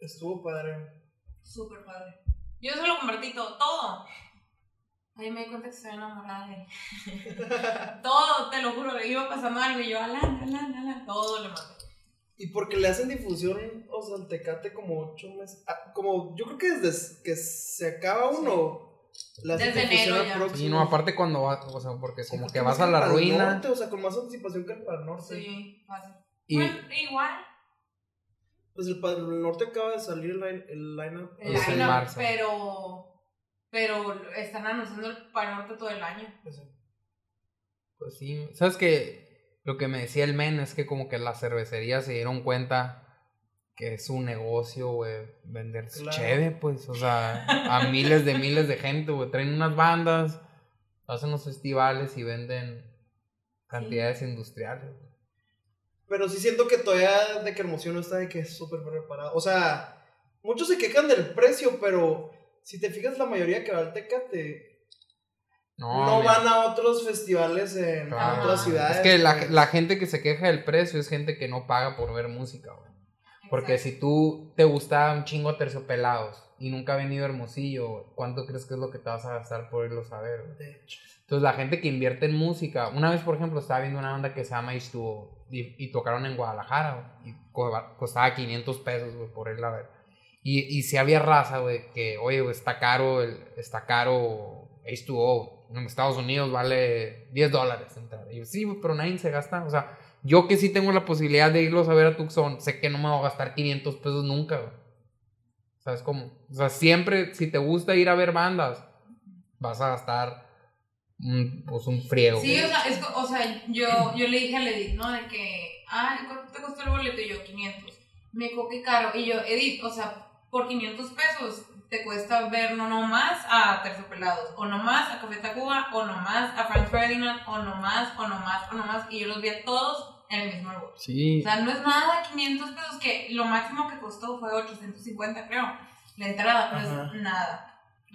Estuvo padre. Súper padre. Yo solo compartí todo, todo. Ahí me di cuenta que estoy enamorada de él. todo, te lo juro. Iba pasando algo y yo, Alan, Alan, Alan. Todo le mandé. Y porque le hacen difusión, o sea, al Tecate como ocho meses. ah, como, yo creo que desde que se acaba uno, le hacen Desde difusión enero al ya. próximo. Y no, aparte cuando vas, o sea, porque Sí, como porque que vas a la ruina. norte, o sea, con más anticipación que el para el norte. Sí, fácil. Y Bueno, igual. Pues el para el norte acaba de salir el, line- el lineup. El marzo. pero. Pero están anunciando el Pal Norte todo el año. Pues, Pues sí, sabes que lo que me decía el men es que como que las cervecerías se dieron cuenta que es un negocio, güey, vender Claro. cheve, pues, o sea, a miles de miles de gente, güey, traen unas bandas, hacen los festivales y venden cantidades industriales. Pero sí siento que todavía de que Hermosillo no está de que es súper preparado. O sea, muchos se quejan del precio, pero si te fijas, la mayoría que va al Tecate No, no, van a otros festivales en claro. otras ciudades. Es que la, la gente que se queja del precio es gente que no paga por ver música, güey. Porque si tú te gusta un chingo terciopelados y nunca ha venido a Hermosillo, ¿cuánto crees que es lo que te vas a gastar por irlos a ver? güey? De hecho. Entonces la gente que invierte en música, una vez por ejemplo estaba viendo una banda que se llama H2O y, y tocaron en Guadalajara güey, y co- costaba 500 pesos güey, por irla a ver. Y, y si había raza, güey, que oye, güey, está caro, el, está caro H2O, en Estados Unidos vale 10 dólares entrar. Y yo, sí, pero nadie se gasta, o sea, yo que sí tengo la posibilidad de irlos a ver a Tucson, sé que no me voy a gastar 500 pesos nunca, güey. ¿Sabes cómo? O sea, siempre, si te gusta ir a ver bandas, vas a gastar un, pues un friego. Sí, o sea, es, o sea yo, yo le dije a Edith, ¿no? De que, ah, ¿cuánto te costó el boleto? Y yo, 500. Me dijo, qué caro. Y yo, Edith, o sea, por 500 pesos te cuesta ver no nomás a Terciopelados, o nomás a Café Tacuba, o nomás a Franz Ferdinand, o nomás, o nomás, o nomás. Y yo los vi a todos el mismo lugar. Sí. O sea, no es nada 500 pesos, que lo máximo que costó fue 850, creo. La entrada no Ajá. es nada.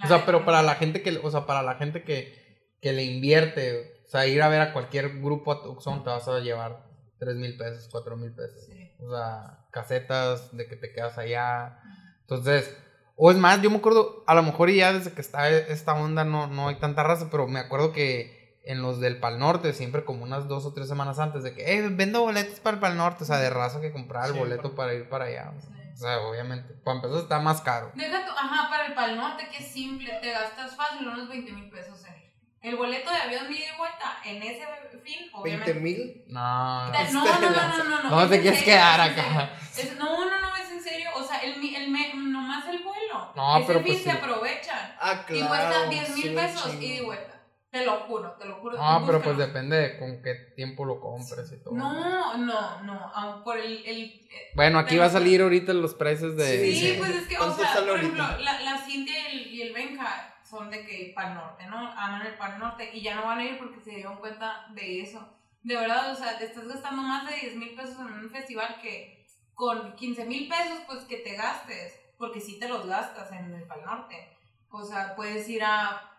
O sea, pero para la gente que, o sea, para la gente que, que le invierte, o sea, ir a ver a cualquier grupo a Tucson te vas a llevar 3 mil pesos, 4 mil pesos. Sí. O sea, casetas de que te quedas allá. Entonces, o es más, yo me acuerdo, a lo mejor ya desde que está esta onda no, no hay tanta raza, pero me acuerdo que en los del Pal Norte, siempre como unas dos o tres semanas antes de que, eh, vendo boletos para el Pal Norte, o sea, de raza que compraba el Sí, boleto para- para ir para allá. Sí. O sea, obviamente, para empezar está más caro. Deja tu, ajá, para el Pal Norte, que es simple, te gastas fácil unos 20 mil pesos en ir. El boleto de avión de ida y vuelta, en ese fin, 20 obviamente. mil. No, No, no, no, no, no, no. ¿Cómo es te quieres serio, quedar acá? Es- no, no, no, es en serio. O sea, el, mi- el, me- nomás el vuelo. No, Ese pero fin pues se sí. aprovechan. Ah, claro. y cuesta 10 mil pesos ida y vuelta. Te lo juro, te lo juro. No, pero pues depende de con qué tiempo lo compres y todo. No, no, no. aun por el. el eh, Bueno, aquí va a salir ahorita los precios de... Sí, Sí, pues es que, o ¿Cuánto sea, por ejemplo, ahorita? la, la Cintia y el, y el Benja son de que Pal Norte, ¿no? Aman el Pal Norte y ya no van a ir porque se dieron cuenta de eso. De verdad, o sea, te estás gastando más de 10 mil pesos en un festival que con 15 mil pesos, pues que te gastes, porque sí te los gastas en el Pal Norte. O sea, puedes ir a,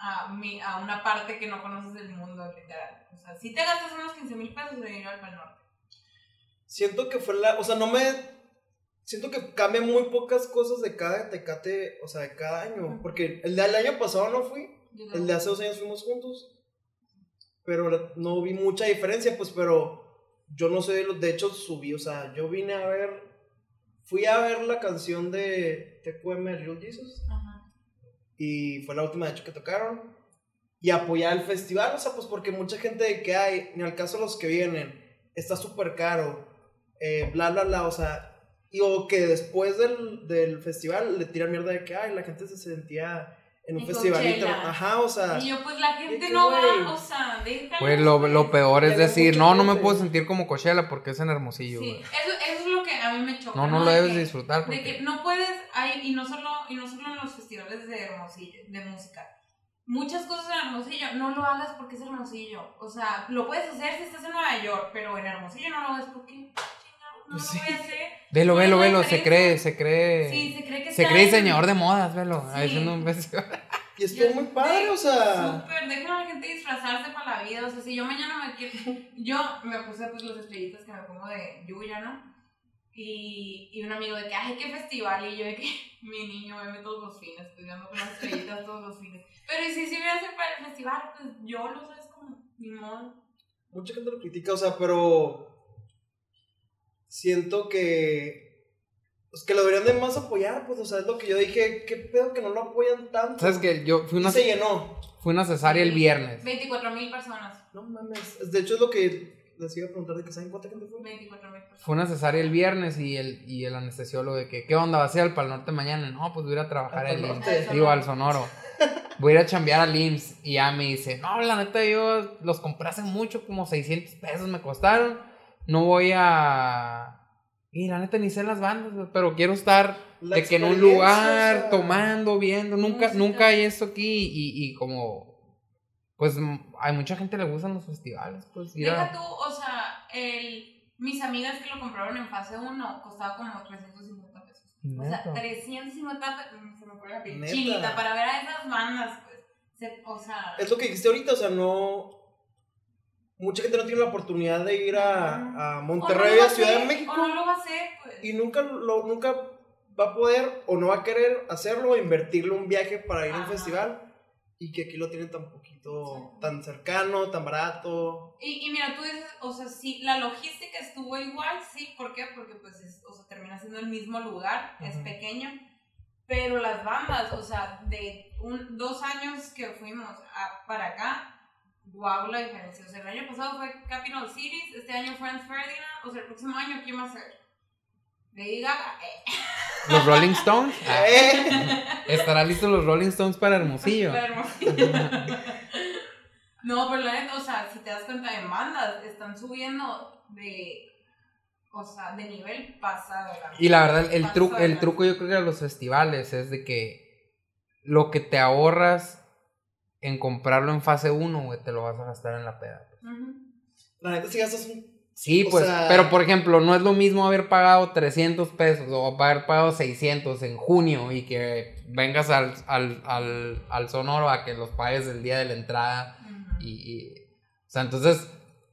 a, mi- a una parte que no conoces del mundo, literal. O sea, sí te gastas unos 15 mil pesos en ir al Pal Norte. Siento que fue la. O sea, no me. Siento que cambia muy pocas cosas de cada tecate, o sea, de cada año. Porque el del año pasado no fui. El de hace dos años fuimos juntos. Pero no vi mucha diferencia, pues, pero yo no sé, de hecho subí, o sea, yo vine a ver, fui a ver la canción de TQM Little Jesus. Y fue la última de hecho que tocaron y apoyar el festival, o sea, pues porque mucha gente de que hay, ni al caso los que vienen, está súper caro, eh, bla, bla, bla, o sea, y o que después del, del festival le tiran mierda de que, ay, la gente se sentía en un En festival, Coachella. inter- ajá, o sea... Y yo, pues la gente no güey. va, o sea, déjalo. Pues lo, lo peor es decir, no, no me puedo sentir como Coachella porque es en Hermosillo. Sí, eso, eso es lo que a mí me choca. No, no lo De debes que- disfrutar De que porque... no puedes, hay, y no solo, y no solo en los festivales de Hermosillo, de música. Muchas cosas en Hermosillo, no lo hagas porque es Hermosillo. O sea, lo puedes hacer si estás en Nueva York, pero en Hermosillo no lo hagas porque, chingado, no Sí. lo voy a hacer. Velo, ¿Cuál es velo, velo, se cree, se cree... Sí, se cree que se cree diseñador de modas, velo. Sí. Haciendo un festival. Y estuvo muy padre, o sea. Súper, dejen a la gente disfrazarse para la vida. O sea, si yo mañana me quiero. Yo me puse pues las estrellitas que me pongo de Yuya, ¿no? Y, y un amigo de que, ay, qué festival. Y yo de que mi niño me todos los fines, estudiando con las estrellitas todos los fines. Pero y si se hubiera sido para el festival, pues yo lo sabes como, ni modo. Mucha gente lo critica, o sea, pero siento que pues que lo deberían de más apoyar, pues, o sea, es lo que yo dije, qué pedo que no lo apoyan tanto. ¿Sabes que Yo fui Y una, se llenó. fui una cesárea el viernes. 24 mil personas. No mames. De hecho, es lo que les iba a preguntar de que saben cuánta gente fue. 24 mil personas. Fue una cesárea el viernes y el, y el anestesiólogo de que, ¿qué onda? ¿Vas a ir al Pal Norte mañana? No, pues voy a ir a trabajar Al. Norte. Digo, al Sonoro. Voy a ir a chambear al IMSS. Y ya me dice, no, la neta, yo los compré hace mucho, como 600 pesos me costaron. No voy a... Y la neta ni sé las bandas, pero quiero estar La de que en un lugar, o sea, tomando, viendo. Nunca, Música. nunca hay esto aquí y, y como... Pues hay mucha gente le gustan los festivales, pues Deja a... tú, o sea, el, mis amigas que lo compraron en fase 1 costaba como 350 pesos. O sea, Neta. 350 pesos. Se me pone la chinita para ver a esas bandas, pues. Se- o sea. Es lo que dijiste ahorita, o sea, no. Mucha gente no tiene la oportunidad de ir a, a no Monterrey, va a Ciudad de México. O no lo va a hacer, pues. Y nunca, lo, nunca va a poder o no va a querer hacerlo o invertirle un viaje para ir a un festival. Y que aquí lo tienen tan poquito, Exacto. tan cercano, tan barato. Y, y mira, tú dices, o sea, sí, la logística estuvo igual, sí, ¿por qué? Porque pues, es, o sea, termina siendo el mismo lugar, es Ujú. pequeño, pero las bandas, o sea, de un, dos años que fuimos a- para acá, wow la diferencia, o sea, el año pasado fue Capital Cities, este año Franz Ferdinand, o sea, el próximo año, ¿quién va a ser? Lady Gaga, eh, Los Rolling Stones. Ah, Eh, ¿Estará listos los Rolling Stones para Hermosillo? la Hermosillo. No, pero la neta, o sea, si te das cuenta en bandas, están subiendo de, o sea, de nivel pasado. la Y la verdad, el, truco de el truco yo creo que de los festivales es de que lo que te ahorras en comprarlo en fase 1, güey, te lo vas a gastar en la peda. La neta, si gastas un. Sí, O pues, sea- pero por ejemplo, no es lo mismo haber pagado 300 pesos o haber pagado 600 en junio y que vengas al, al, al, al Sonoro a que los pagues el día de la entrada y, y- o sea, entonces,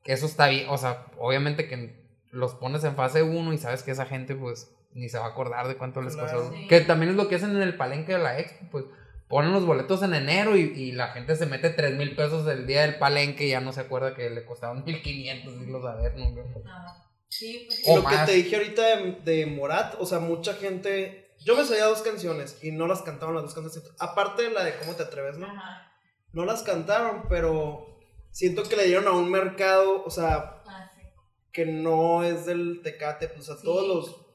eso está bien, o sea, obviamente que los pones en fase 1 y sabes que esa gente, pues, ni se va a acordar de cuánto les costó. Sí. Que también es lo que hacen en el palenque de la expo, pues, ponen los boletos en enero y, y la gente se mete 3 mil pesos el día del palenque y ya no se acuerda que le costaban 1500 irlos a ver, ¿no? Ajá. Sí, pues O lo que te dije ahorita de, de Morat, o sea, mucha gente. Yo me sabía dos canciones y no las cantaban las dos canciones. Aparte de la de cómo te atreves, ¿no? Ajá. No las cantaron, pero siento que le dieron a un mercado, o sea, Ah, sí. que no es del Tecate, pues a Sí. todos los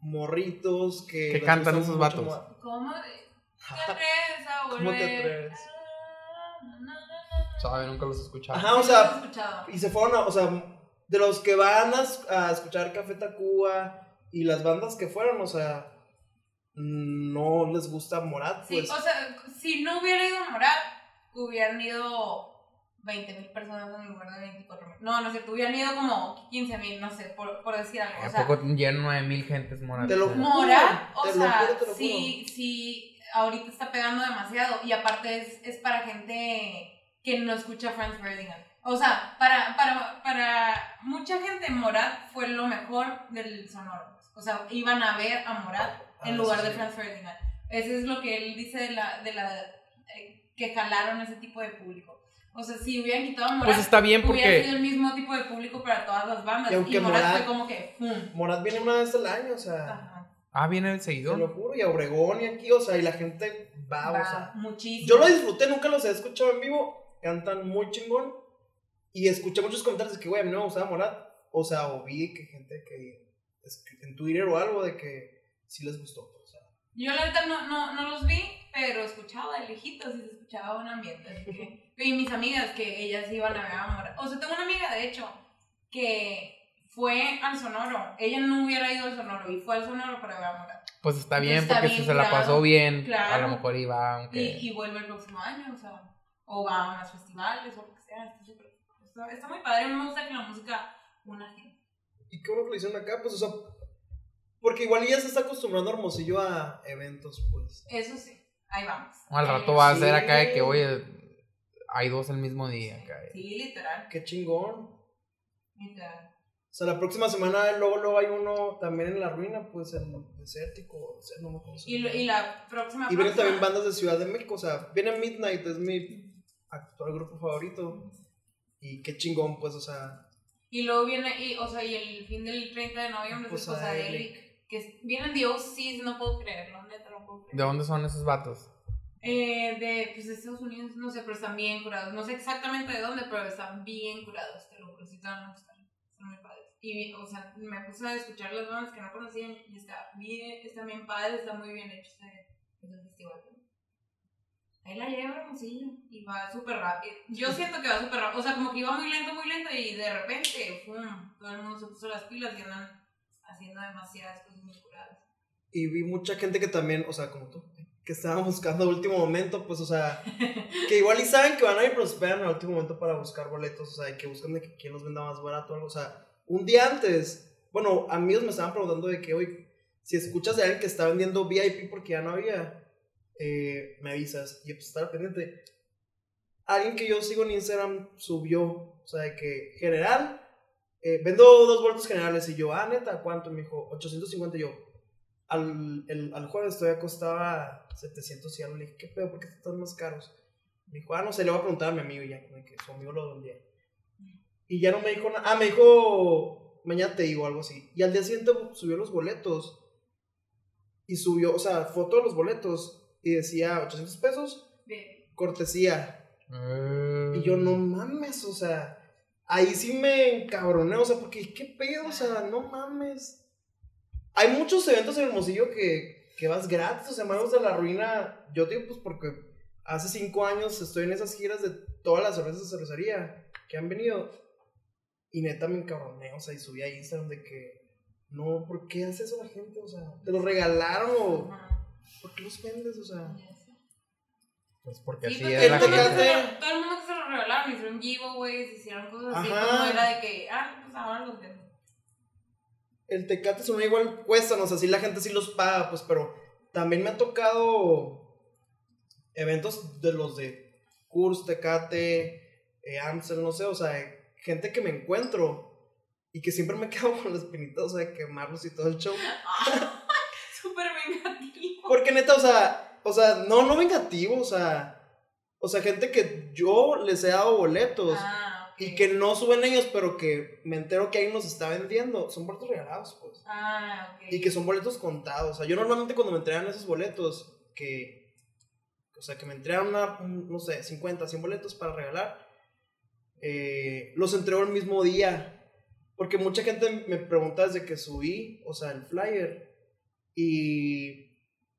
morritos que... Que cantan esos vatos. ¿Cómo te atreves a ¿Cómo te atreves? Sabe, nunca los he escuchado. Ajá, o Sí, sea, y se fueron a, o sea, de los que van a, es- a escuchar Café Tacuba y las bandas que fueron, o sea, no les gusta Morat, Sí, pues. o sea, si no hubiera ido a Morat, hubieran ido 20 mil personas en lugar de 24 mil. No, no sé, hubieran ido como 15 mil, no sé, por, por decir algo. O ¿A sea, poco llenan 9000 gentes moradas? Te lo- Morat, o Te lo sea, juro, te lo sí, sí, ahorita está pegando demasiado. Y aparte es, es para gente que no escucha Franz Ferdinand. O sea, para, para, para mucha gente Morat fue lo mejor del sonoro. O sea, iban a ver a Morat en Ah, lugar sí, de. Franz Ferdinand. Eso es lo que él dice de la, de la eh, que jalaron ese tipo de público. O sea, si hubieran quitado a Morat, Pues está bien hubiera porque sido el mismo tipo de público para todas las bandas. Y Morat, Morat- fue como que. Morat viene una vez al año, o sea, Ajá. Ah, viene el te seguidor. lo juro, y a Obregón y aquí, o sea, y la gente va, Va, o sea. muchísimo. Yo lo disfruté, nunca los he escuchado en vivo, cantan muy chingón, y escuché muchos comentarios de que, güey, a mí no me gustaba Morat, o sea, o vi que gente que, en Twitter o algo, de que sí les gustó, o sea. Yo la verdad no, no, no los vi, pero escuchaba de lejitos y se escuchaba un ambiente. Así que, y mis amigas que ellas iban a ver a Morat. O sea, tengo una amiga, de hecho, que fue al Sonoro. Ella no hubiera ido al Sonoro y fue al Sonoro para ver a Morat. Pues está bien, Está porque bien, si se la pasó bien, a claro. lo mejor iba, aunque... Y, y vuelve el próximo año, o sea, o va a más festivales o lo que sea. Está, súper- está, está muy padre. A me gusta que la música una gente. Y qué bueno que lo hicieron acá, pues, o sea, porque igual ya se está acostumbrando Hermosillo a eventos, pues. Eso sí, ahí vamos. Al Eh, rato va a ser sí. acá de que, oye, hay dos el mismo día. Acá. Sí, literal. Qué chingón. literal. O sea, la próxima semana luego, luego hay uno también en la ruina, pues el desértico, o sea, no me acuerdo. Y, lo- y la próxima. Y vienen próxima- también bandas de Ciudad de México, o sea, viene Midnight, es mi actual grupo favorito. Y qué chingón, pues, o sea, Y luego viene, y, o sea, y el fin del 30 de noviembre es Posadelic. Posadelic. Que es- vienen Dios, sí, no puedo creerlo, neta, no puedo ¿De creerlo. dónde son esos vatos? Eh, de, pues, de Estados Unidos, no sé, pero están bien curados. No sé exactamente de dónde, pero están bien curados, te lo juro, sí te van a gustar. Están muy padres. Y, o sea, me puse a escuchar las bandas que no conocían y está bien, están bien padres, está muy bien hecho ese festival. Ahí la lleva Hermosillo y va súper rápido. Yo siento que va súper rápido. O sea, como que iba muy lento, muy lento y de repente, ¡pum! Todo el mundo se puso las pilas y andan haciendo demasiadas cosas muy curadas. y vi mucha gente que también, o sea, como tú, que estaba buscando a último momento, pues, o sea, que igual y saben que van a ir, pero esperan al último momento para buscar boletos, o sea, que buscan de que quién los venda más barato o algo, o sea, un día antes, bueno, amigos me estaban preguntando de que, oye, si escuchas de alguien que está vendiendo VIP porque ya no había, eh, me avisas, y pues estar pendiente. Alguien que yo sigo en Instagram subió, o sea, de que general, eh, vendo dos boletos generales, y yo, ah, neta, ¿cuánto? Me dijo, 850, y yo, al, el, al jueves todavía costaba 700 y algo. Le dije, ¿qué pedo? ¿Por qué están más caros? Me dijo, ah, no sé, le voy a preguntar a mi amigo ya, que su amigo lo vendía. Y ya no me dijo nada. Ah, me dijo, mañana te digo algo así. Y al día siguiente subió los boletos. Y subió, o sea, foto de los boletos. Y decía 800 pesos, Bien. cortesía. Eh, Y yo, no mames, o sea, ahí sí me encabroné, o sea, porque qué pedo, o sea, no mames. Hay muchos eventos en Hermosillo que, que vas gratis, o sea, Manos de la Ruina, yo digo, pues porque hace cinco años estoy en esas giras de todas las cervezas de cervecería que han venido. Y neta me encabroné, o sea, y subí a Instagram de que, no, ¿por qué hace eso la gente? O sea, ¿te lo regalaron o por qué los vendes? O sea, Pues porque Sí, así pues, es la todo, el mundo gente. se todo el mundo que se lo regalaron, hicieron giveaways, hicieron cosas así, Ajá. era de que, ah, pues ahora los vendo. el Tecate son igual cuestan, o sea, sí la gente sí los paga, pues, pero también me ha tocado eventos de los de Kurs, Tecate, eh, Amstel, no sé, o sea, gente que me encuentro y que siempre me quedo con las espinitas, o sea, de quemarlos y todo el show. Súper vengativo. Porque neta, o sea, o sea, no, no vengativo, o sea, o sea, gente que yo les he dado boletos. Ah. Y que no suben ellos, pero que me entero que alguien los está vendiendo. Son boletos regalados, pues. Ah, ok. Y que son boletos contados. O sea, yo normalmente cuando me entregan esos boletos, que. O sea, que me entregan una, un, no sé, 50, 100 boletos para regalar, eh, los entrego el mismo día. Porque mucha gente me pregunta desde que subí, o sea, el flyer. Y.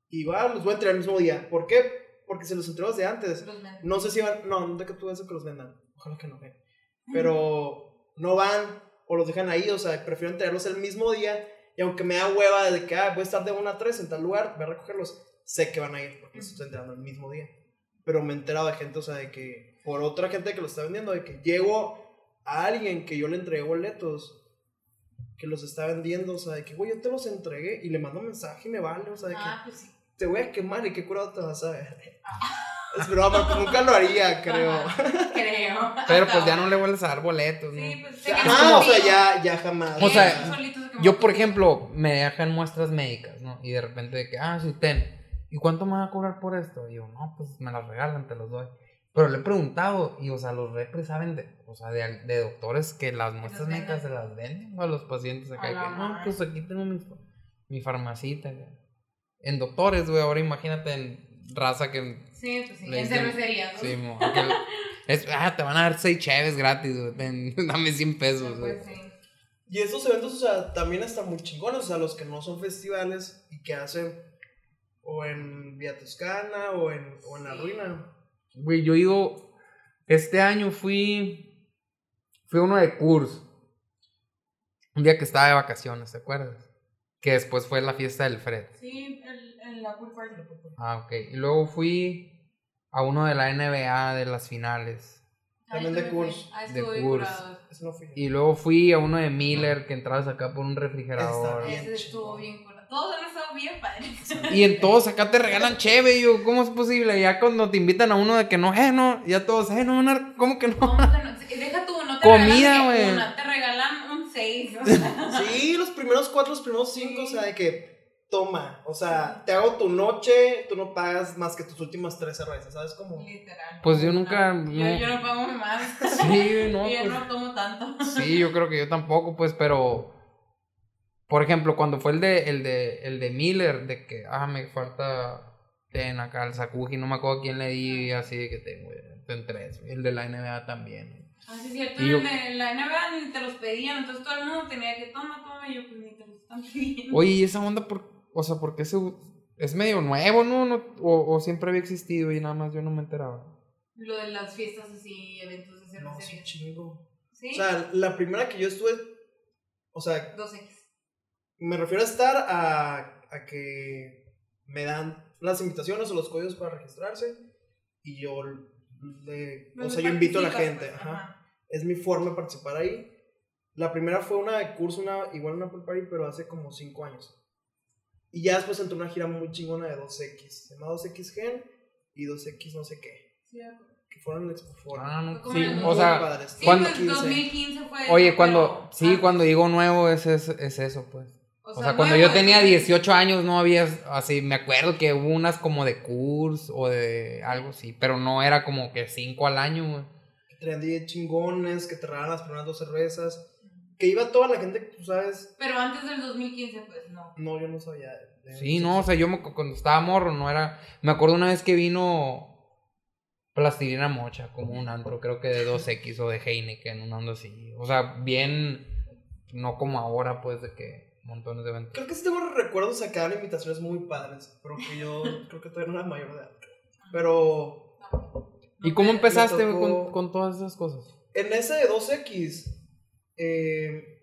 Y va, los voy a entregar el mismo día. ¿Por qué? Porque se los entrego desde antes. No sé si van. No, no de que tú eso que los vendan. Ojalá que no vengan. Pero no van o los dejan ahí. O sea, prefiero entregarlos el mismo día. Y aunque me da hueva de que ah, voy a estar de 1 a 3 en tal lugar, voy a recogerlos. Sé que van a ir porque los estoy entregando el mismo día. Pero me he enterado de gente, o sea, de que. Por otra gente que lo está vendiendo, de que llego a alguien que yo le entregué boletos. Que los está vendiendo, o sea, de que, güey, yo te los entregué y le mando un mensaje y me vale, o sea, de que Ah, pues sí. te voy a quemar y qué curado te vas a ver. Es broma, pues nunca lo haría, creo. Ajá, Creo. Pero pues ya no le vuelves a dar boletos, ¿no? Sí, pues Ah, o sea, ya, ya jamás. O sea, Yo, por ejemplo, me dejan muestras médicas, ¿no? Y de repente de que, ah, sí, ten. ¿Y cuánto me van a cobrar por esto? Y yo, no, pues me las regalan, te los doy. Pero le he preguntado, y o sea, los repres saben de, o sea, de, de doctores que las muestras médicas se las venden a los pacientes acá. A y la que, no, pues aquí tengo mi, mi farmacita. güey". En doctores, güey, ahora imagínate en raza que. Sí, pues sí. En cervecería, ¿no? Sí, mo, que es, ah, te van a dar seis cheves gratis, güey. ten, dame 100 pesos, güey. Pues sí. Y estos eventos, o sea, también están muy chingones, o sea, los que no son festivales y que hacen o en Vía Toscana o en, o en La. Ruina. Güey, yo digo, este año fui, fui a uno de Kurs. Un día que estaba de vacaciones, ¿te acuerdas? Que después fue la fiesta del Fred. Sí, el, el, la pool party. Ah, ok. Y luego fui a uno de la NBA de las finales. También de Kurs. De Kurs. Y luego fui a uno de Miller que entrabas acá por un refrigerador. Ese estuvo bien curado. Todos han estado bien padres. Y en todos acá te regalan cheve, yo, ¿cómo es posible? Ya cuando te invitan a uno de que no, eh, no, ya todos, eh, no, no, ¿cómo que no? Deja tú, no te Comida, regalan güey. que una, te regalan un seis. o sea. Sí, los primeros cuatro, los primeros cinco, o sea, de que toma, o sea, te hago tu noche, tú no pagas más que tus últimas tres cervezas, ¿sabes cómo? Literal. Pues yo nunca- Yo, no. yo no pago más. Sí, no, Y yo pues- no tomo tanto. Sí, yo creo que yo tampoco, pues, pero. Por ejemplo, cuando fue el de, el de, el de Miller, de que, ah, me falta ten acá el Sakuji, no me acuerdo quién le di, así de que tengo, en tres. El de la NBA también. Ah, sí, es cierto. Yo- En la- en la NBA ni te los pedían, entonces todo el mundo tenía que toma, toma, y yo pues ni te los están pidiendo. Oye, ¿y esa onda, por, o sea, por qué se, es medio nuevo, no? no o, o siempre había existido y nada más yo no me enteraba? Lo de las fiestas así, eventos de No, es un cervecería. chingo. ¿Sí? O sea, la primera que yo estuve, o sea, 2X. Me refiero a estar a, a que me dan las invitaciones o los códigos para registrarse y yo le, o sea, yo invito a la gente, pues, ajá. Es mi forma de participar ahí. La primera fue una de curso, una, igual una pool party, pero hace como 5 años. Y ya después entró una gira muy chingona de 2X. Se llama 2X Gen y 2X no sé qué. Sí. Que fueron el Expo Forum. Ah, no, sí, el o sea, padres. Sí, ¿Cuándo? pues 2015 fue. oye, cuando, pero sí, antes- cuando digo nuevo es, es, es eso, pues. O O sea, cuando nuevo, yo tenía eso- 18 años no había, así, me acuerdo que hubo unas como de curso o de algo así, pero no era como que 5 al año, güey. Que traían 10 chingones, que te regalaban las primeras dos cervezas. Que iba toda la gente, tú sabes. Pero antes del 2015, pues no. No, yo no sabía. de- de- Sí, no, o sea, yo me- cuando estaba morro no era, me acuerdo una vez que vino Plastilina Mocha, como un antro, creo que de 2X o de Heineken, un ando así, o sea, bien, no como ahora, pues, de que montones de eventos. Creo que sí tengo recuerdos de que daban invitaciones muy padres. Pero que yo creo que todavía no era mayor de edad. Pero ¿Y cómo empezaste tocó- con, con todas esas cosas? en ese de 2X, eh,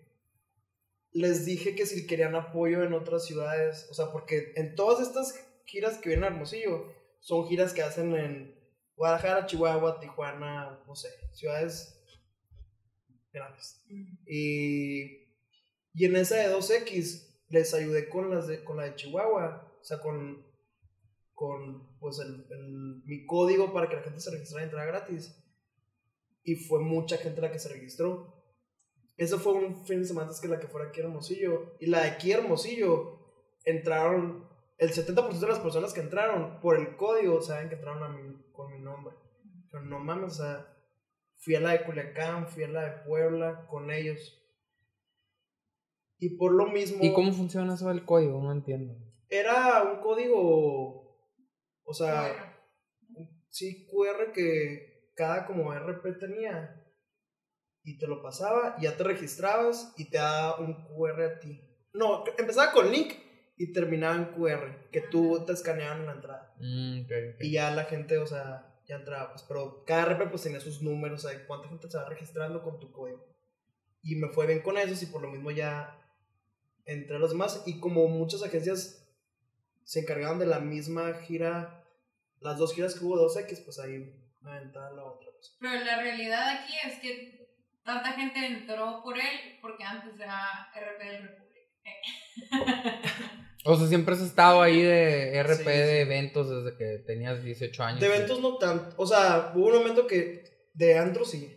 les dije que si querían apoyo en otras ciudades, o sea, porque en todas estas giras que vienen a Hermosillo, son giras que hacen en Guadalajara, Chihuahua, Tijuana, no sé, ciudades grandes. Y, y en esa de 2X les ayudé con, las de, con la de Chihuahua, o sea, con, con pues el, mi código para que la gente se registrara y entrara gratis. Y fue mucha gente la que se registró. Eso fue un fin de semana antes que la que fuera aquí Hermosillo. Y la de aquí Hermosillo entraron, el 70% de las personas que entraron por el código saben que entraron con mi nombre. Pero no mames, o sea, fui a la de Culiacán, fui a la de Puebla con ellos. Y por lo mismo, ¿Y cómo funciona eso del código? No entiendo. era un código, o sea, sí QR que cada como RP tenía y te lo pasaba y ya te registrabas y te daba un QR a ti. No, empezaba con link y terminaba en QR que tú te escaneaban en la entrada. Mm, ok, ok. Y ya la gente, o sea, ya entraba, pues, pero cada RP pues tenía sus números, o sea, cuánta gente se va registrando con tu código. Y me fue bien con eso y por lo mismo ya entré a los demás. Y como muchas agencias se encargaban de la misma gira, las dos giras que hubo 2X, pues ahí me aventaba la otra. pues. Pero la realidad aquí es que tanta gente entró por él porque antes era RP del República. O sea, siempre has estado ahí de RP Sí, de sí. eventos desde que tenías 18 años. De eventos no tanto, o sea, hubo un momento que de antros sí.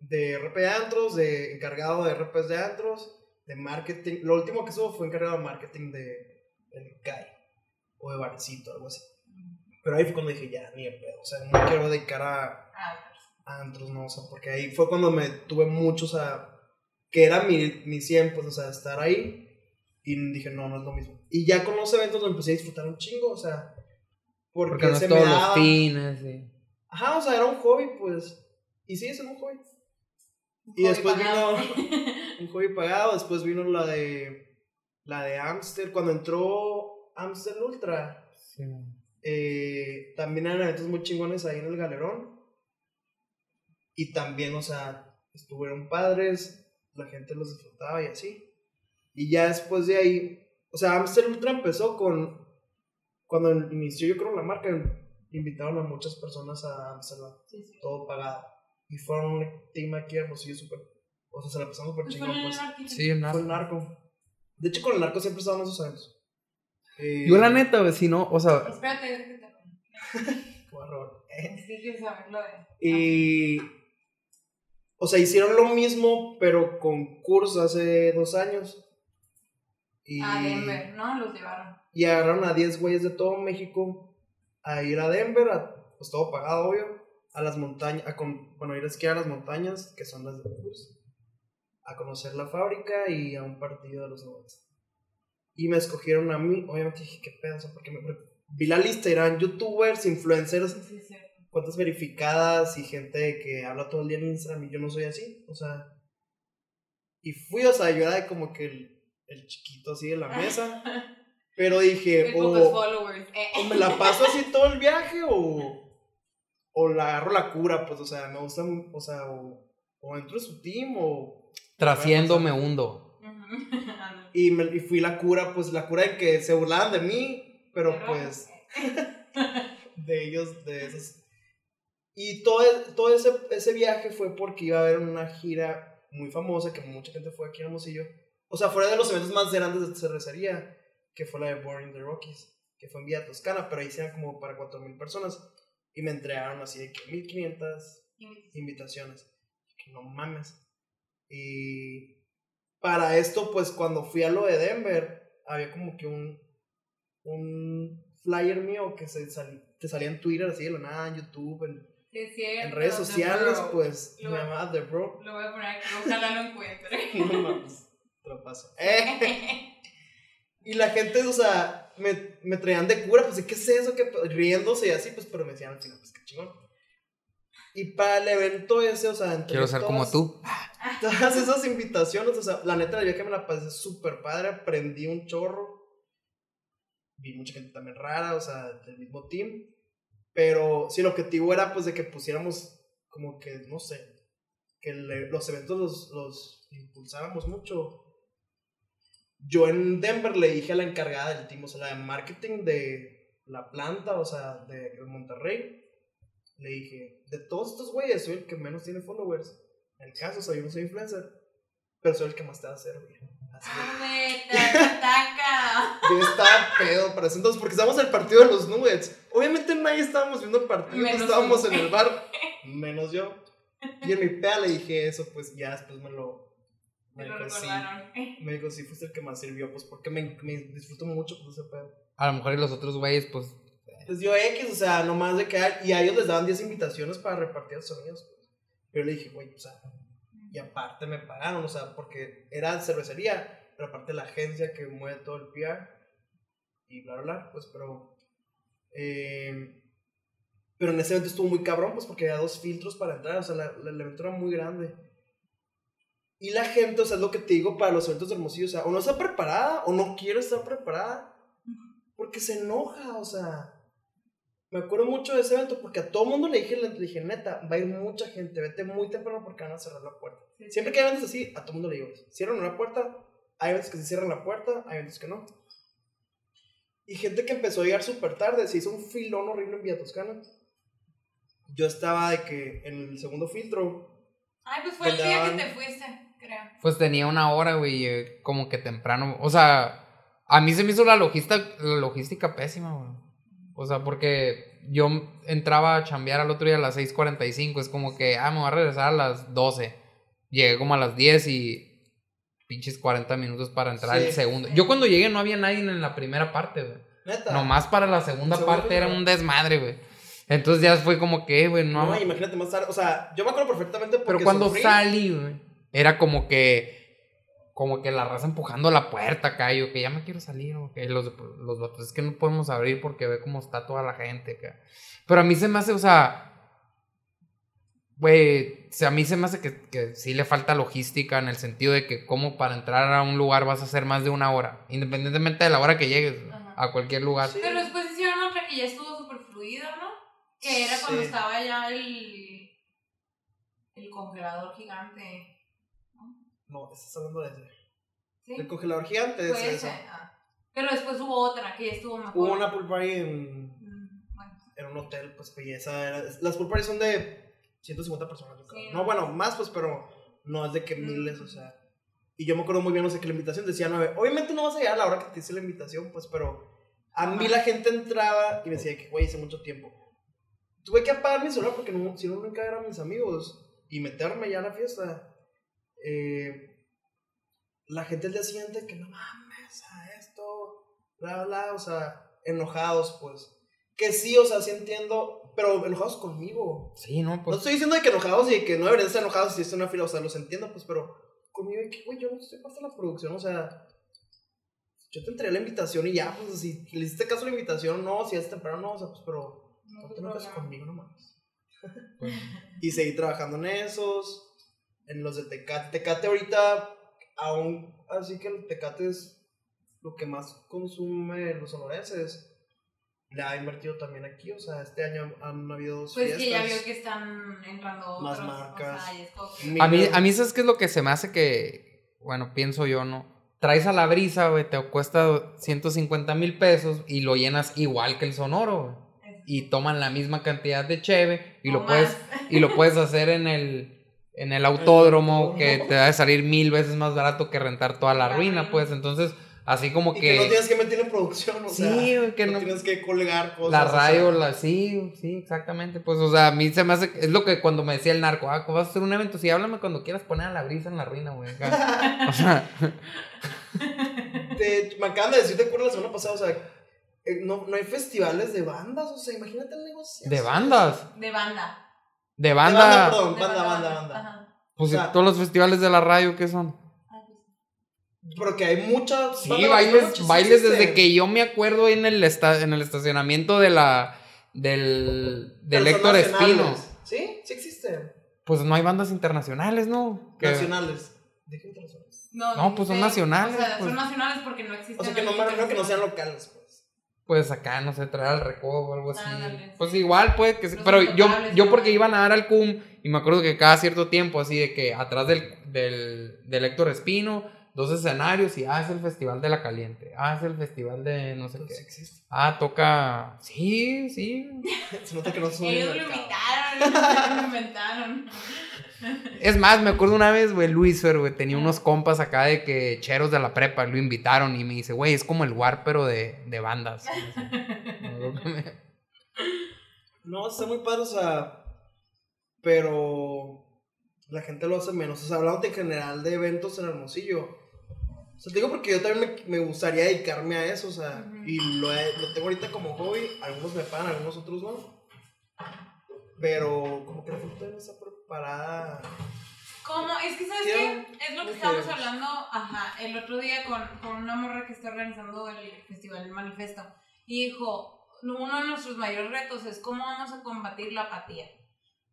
De RP de antros, de encargado de RPs de antros, de marketing. Lo último que hizo fue encargado de marketing de el CAI o de Barecito, algo así. Pero ahí fue cuando dije, ya, ni de pedo. O sea, no quiero dedicar a, a antros, no, o sea, porque ahí fue cuando me tuve muchos, o sea, que era mi, mi 100, pues, o sea, estar ahí. Y dije, no, no es lo mismo. Y ya con los eventos lo empecé a disfrutar un chingo, o sea, porque, Porque no se es me todos daba. los fines, sí. Ajá, o sea, era un hobby, pues. Y sigue siendo un hobby. un Y hobby después pagado. Un hobby pagado. Después vino la de. La de Amstel. Cuando entró Amstel Ultra. Sí. eh, también eran eventos muy chingones ahí en el galerón. Y también, o sea, estuvieron padres. La gente los disfrutaba y así. Y ya después de ahí. O sea, Amstel Ultra empezó con. Cuando inició, yo creo, la marca. Invitaron a muchas personas a Amsterdam Sí, sí. todo pagado. Y fueron un team aquí hermosillo súper. O sea, se la pasamos súper Pues chingón, pues. Sí, el Fue el narco. narco. De hecho, con el narco siempre estaban esos eventos. Eh, Yo la neta, güey, si no, o sea, Espérate, déjate. qué horror. Sí, quiero saberlo de. Y. O sea, hicieron lo mismo, pero con cursos hace dos años. Y, A Denver, ¿no? Los llevaron. y agarraron a 10 güeyes de todo México a ir a Denver, a- pues todo pagado, obvio, a las montañas, a con, bueno, ir a esquiar a las montañas, que son las de Cruz, a conocer la fábrica y a un partido de los Nuggets. Y me escogieron a mí, obviamente dije, qué pedo, o sea, porque me, vi la lista, eran youtubers, influencers, Sí, sí. cuentas verificadas y gente que habla todo el día en Instagram y yo no soy así, o sea. Y fui, o sea, yo era de como que el, el chiquito así de la mesa, pero dije, o. Eh. o me la paso así todo el viaje o, o la agarro la cura, pues, o sea, me gusta, o sea, o, o entro en su team o... Trasciendo me hundo. Y, me, y fui la cura, pues la cura en que se burlaban de mí, pero Pero- pues de ellos, de esos. Y todo, todo ese, ese viaje fue porque iba a haber una gira muy famosa que mucha gente fue aquí en Hermosillo. O sea, fuera de los eventos más grandes de cervecería, que fue la de Boring the Rockies, que fue en Villa Toscana, pero ahí hicieron como para 4.000 personas. Y me entregaron así de que 1.500 invitaciones. Que no mames. Y para esto, pues cuando fui a lo de Denver, había como que un, un flyer mío que se sali- te salía en Twitter, así de la nada, en YouTube, en, Sí, es cierto, en redes sociales, Bro. pues Lo- me llamaba The Bro. Lo voy a poner aquí, ojalá lo encuentre. No mames, te lo paso. Eh, y la gente, o sea, me, me traían de cura, pues, ¿qué es eso? ¿Qué pe-?" Riéndose y así, pues, pero me decían al final, pues, qué chingón. Y para el evento ese, o sea, entre Quiero ser como tú. Todas esas invitaciones, o sea, la neta, el viaje me la pasé súper padre, aprendí un chorro. Vi mucha gente también rara, o sea, del mismo team. Pero sí, el objetivo era, pues, de que pusiéramos, como que, no sé, que los eventos los, los impulsáramos mucho. Yo en Denver le dije a la encargada del team, o sea, la de marketing de la planta, o sea, de Monterrey, le dije, de todos estos güeyes, soy el que menos tiene followers. En el caso, o sea, yo no soy influencer, pero soy el que más te va a hacer, güey. Así de- Neta, ataca. yo estaba pedo para ese entonces, porque estábamos en el partido de los Nuggets. Obviamente nadie estábamos viendo el partido, Menos estábamos en el bar, menos yo. Y en mi peda le dije eso, pues ya después me lo. Me dijo, sí. Me dijo, sí, fuiste el que más sirvió, pues porque me, me disfruto mucho con ese pedo. A lo mejor y los otros güeyes, pues. Pues yo X, o sea, nomás de que. Y a ellos les daban 10 invitaciones para repartir a sus amigos. Pero le dije, güey, o sea, y aparte me pagaron, o sea, porque era cervecería, pero aparte la agencia que mueve todo el PR y bla, bla, bla, pues, pero. eh, pero en ese evento estuvo muy cabrón, pues, porque había dos filtros para entrar, o sea, la- la- evento era muy grande. Y la gente, o sea, es lo que te digo para los eventos de Hermosillo, o sea, o no está preparada, o no quiere estar preparada, porque se enoja, o sea. Me acuerdo mucho de ese evento porque a todo mundo le dije, le dije, neta, va a ir mucha gente, vete muy temprano porque van a cerrar la puerta. Sí. Siempre que hay eventos así, a todo mundo le digo, cierran una puerta, hay eventos que se cierran la puerta, hay eventos que no. Y gente que empezó a llegar súper tarde, se hizo un filón horrible en Villa Toscana. Yo estaba de que en el segundo filtro, Ay, pues fue el día que te fuiste, creo. Pues tenía una hora, güey, eh, como que temprano. O sea, a mí se me hizo la logística, la logística pésima, güey. O sea, porque yo entraba a chambear al otro día a las 6:45. Es como que, ah, me voy a regresar a las 12. Llegué como a las 10 y pinches 40 minutos para entrar Sí. el segundo. Yo cuando llegué no había nadie en la primera parte, güey. neta. Nomás para la segunda parte era un desmadre, güey. Entonces ya fue como que, güey, no. No, imagínate más tarde. O sea, yo me acuerdo perfectamente porque Pero cuando sufrí. salí, güey, era como que. Como que la raza empujando la puerta acá. Yo que ya me quiero salir, o que los, los vatos, es que no podemos abrir porque ve cómo está toda la gente acá. Pero a mí se me hace, o sea. Güey, o sea, a mí se me hace que, que sí le falta logística en el sentido de que, como para entrar a un lugar vas a hacer más de una hora, independientemente de la hora que llegues Ajá. a cualquier lugar. Sí. Pero después hicieron otra que ya estuvo súper fluida, ¿no? Que era cuando Sí. estaba ya el, el congelador gigante. No, estás hablando de ese. ¿Sí? El congelador gigante es ese. ah. Pero después hubo otra que ya estuvo mejor. Hubo una pool party en, Mm, bueno. en un hotel, pues, era... Las pool parties son de 150 personas, yo creo. Sí, no, no. bueno, más, pues, pero no es de que Mm. miles, o sea... Y yo me acuerdo muy bien, no sé, que la invitación decía 9. Obviamente no vas a llegar a la hora que te hice la invitación, pues, pero... A mí la gente entraba y me decía que, güey, hice mucho tiempo. Tuve que apagar mi celular porque no, si no, nunca eran mis amigos. y meterme ya a la fiesta, eh, la gente al día siguiente que no mames a esto, bla, bla, o sea, enojados, pues. Que sí, o sea, sí entiendo, pero enojados conmigo. Sí, no, No pues. estoy diciendo de que enojados y que no deberían estar enojados si es una fila, o sea, los entiendo, pues, pero conmigo que, güey, yo no estoy parte de la producción, o sea, yo te entregué la invitación y ya, pues, si le hiciste caso a la invitación, no, si es temprano, no, o sea, pues, pero No no te problema. conmigo, no mames. pues, Y seguí trabajando en esos, en los de Tecate. Tecate ahorita, aún, así que el Tecate es lo que más consume los sonorenses. Le ha invertido también aquí, o sea, este año han habido dos Pues que ya fiestas. vio que están entrando Más otros, marcas. O sea, que- A mí, a mí, ¿sabes qué es lo que se me hace que, bueno, pienso yo, ¿no? Traes a la brisa, güey, te cuesta 150 mil pesos y lo llenas igual que el sonoro, güey. Y toman la misma cantidad de cheve y O lo puedes, y lo puedes hacer en el, en el autódromo, que te va a salir mil veces más barato que rentar toda la ruina, pues. Entonces, así como y que, no que, tienes que meter en producción, o Sí, sea, que no, no- tienes que colgar cosas. la o sea, radio, la, sí, sí, exactamente. Pues, o sea, a mí se me hace, es lo que cuando me decía el narco, ah, ¿cómo vas a hacer un evento? Sí, háblame cuando quieras poner a la brisa en la ruina, güey. O sea, te- me acaban de decir, ¿te acuerdas la semana pasada? O sea, eh, no, no hay festivales de bandas, o sea, imagínate el negocio. de bandas, De banda. De De banda. banda, perdón, De banda, banda, banda. Ajá. Pues O sea- todos los festivales de la radio, ¿qué son? Pues, Porque hay muchas. Sí, bailes, muchas bailes existen. desde que yo me acuerdo en el, esta- en el estacionamiento de la, del, del Pero son Héctor Espino. Sí, sí existen. Pues no hay bandas internacionales, ¿no? Nacionales. ¿De qué internacionales? No, No, pues son nacionales, O sea, pues. son nacionales porque no existen. O sea, que no me refiero que no sean locales, pues. Pues acá, no sé, traer al recodo o algo así. Pues sí. igual, puede que Pero yo, yo porque iban a dar al CUM y me acuerdo que cada cierto tiempo, así de que atrás del, del, del Héctor Espino, dos escenarios y ah, es el Festival de la Caliente. Ah, es el Festival de no sé qué. sí existe. Ah, toca. Sí, sí. Se nota que no son Ellos lo invitaron, lo inventaron. Es más, me acuerdo una vez, güey, Luis Fer, güey, tenía unos compas acá de que cheros de la prepa, lo invitaron y me dice, güey, es como el war, pero de, de bandas. No, está muy padre, o sea. Pero. La gente lo hace menos. O sea, hablando en general de eventos en Hermosillo. O sea, te digo porque yo también me, me gustaría dedicarme a eso, o sea. Ujú. Y lo, lo tengo ahorita como hobby. Algunos me pagan, algunos otros no. Pero, como que la gente no está preparada. ¿Cómo? Es que, ¿sabes qué? Es lo que ¿qué estábamos hablando, ajá, el otro día con, con una morra que está organizando el festival El Manifesto. Y dijo, uno de nuestros mayores retos es cómo vamos a combatir la apatía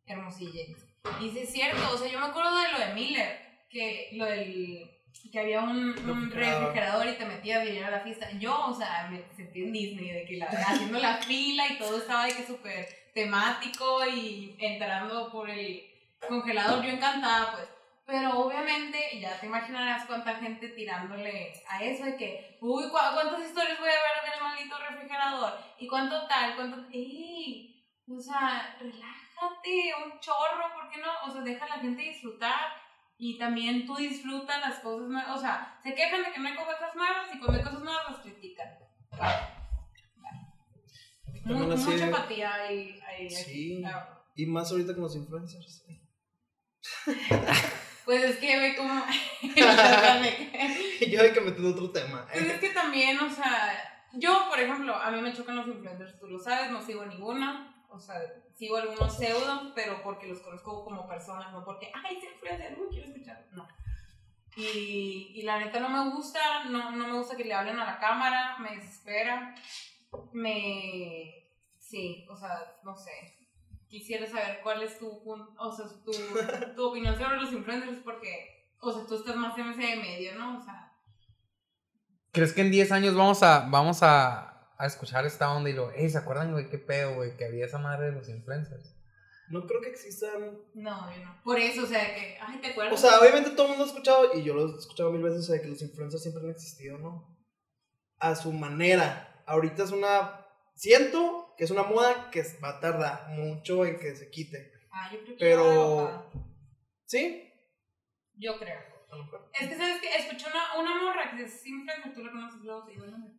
hermosillense. Y sí es cierto, o sea, yo me acuerdo de lo de Miller, que lo del que había un, un Refrigerador. y te metías y era la fiesta. Yo, o sea, me sentí en Disney, de que la, haciendo la fila y todo estaba de que súper temático y entrando por el congelador, yo encantada, pues. Pero obviamente, ya te imaginarás cuánta gente tirándole a eso de que, uy, ¿cu- ¿cuántas historias voy a ver del maldito refrigerador? ¿Y cuánto tal? ¿Cuánto? ¡Ey! O sea, relájate, un chorro, ¿por qué no? O sea, deja a la gente disfrutar y también tú disfrutas las cosas nuevas. O sea, se quejan de que no hay cosas nuevas y cuando hay cosas nuevas las critican. También así mucha de- apatía hay. hay Sí. Ah, Y más ahorita con los influencers. Pues es que ve como. Yo hay que meter otro tema. Pues es que también, o sea, yo, por ejemplo, a mí me chocan los influencers, tú lo sabes, no sigo ninguno. O sea, sigo algunos pseudo, pero porque los conozco como personas, no porque, ay, es influencer, uy, quiero escuchar. No. Y, y la neta no me gusta, no, no me gusta que le hablen a la cámara, me desespera. Me. Sí, o sea, no sé. Quisiera saber cuál es tu, o sea, tu, tu opinión sobre los influencers, porque, o sea, tú estás más en ese medio, ¿no? O sea. ¿Crees que en 10 años vamos a, vamos a, a escuchar esta onda y lo, hey, ¿se acuerdan, güey, qué pedo, güey, que había esa madre de los influencers? No creo que existan. No, yo no. Por eso, o sea, que, ay, ¿te acuerdas? O sea, obviamente todo el mundo ha escuchado, y yo lo he escuchado mil veces, o sea, que los influencers siempre han existido, ¿no? A su manera. Ahorita es una. Siento que es una moda que va a tardar mucho en que se quite. ah, yo creo que pero-. ¿Sí? Yo creo. A lo mejor. Es que, ¿sabes qué? Escuché una, una morra que es influencer, tú la conoces, luego el nombre,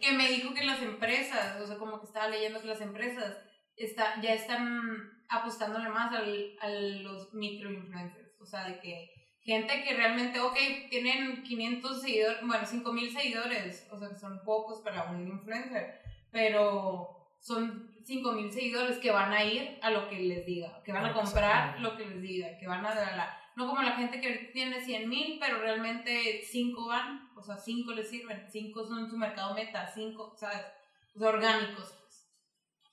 que me dijo que las empresas, o sea, como que estaba leyendo que las empresas está, ya están apostándole más al, a los microinfluencers. O sea, de que gente que realmente, ok, tienen 500 seguidores, bueno, 5000 seguidores, o sea, que son pocos para un influencer, pero son 5000 seguidores que van a ir a lo que les diga, que van a comprar lo que les diga, que van a dar la. No como la gente que tiene 100 mil, pero realmente 5 van, o sea, 5 les sirven, 5 son su mercado meta, 5, ¿sabes? O sea, orgánicos, pues.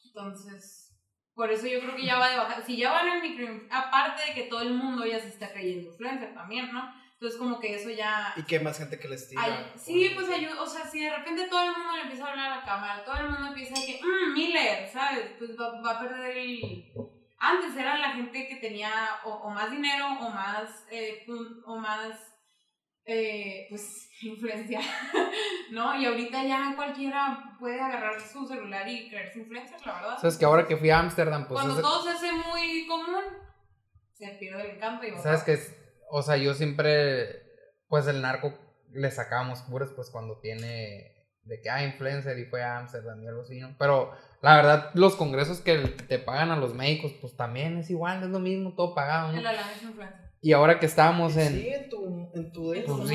Entonces, por eso yo creo que ya va de bajar. Si ya van en micro, aparte de que todo el mundo ya se está creyendo influencer también, ¿no? Entonces como que eso ya... Y hay más gente que les diga. sí, pues ayuda, o sea, si de repente todo el mundo le empieza a hablar a la cámara, todo el mundo empieza a que, mmm, Miller, ¿sabes? Pues va, va, a perder el... Antes era la gente que tenía o, más dinero o más, eh, o más eh, pues, influencia, ¿no? Y ahorita ya cualquiera puede agarrar su celular y creerse influencer, la verdad. Sabes que ahora que fui a Ámsterdam, pues... Cuando todo se hace muy común, se pierde el encanto y... Sabes que, o sea, yo siempre, pues el narco le sacábamos puras, pues cuando tiene de que, ah, influencer y fue a Ámsterdam y algo así, ¿no? Pero la verdad, los congresos que te pagan a los médicos, pues también es igual, es lo mismo, todo pagado, ¿no? El es influencer. Y ahora que estábamos en... Sí, en tu... En tu, pues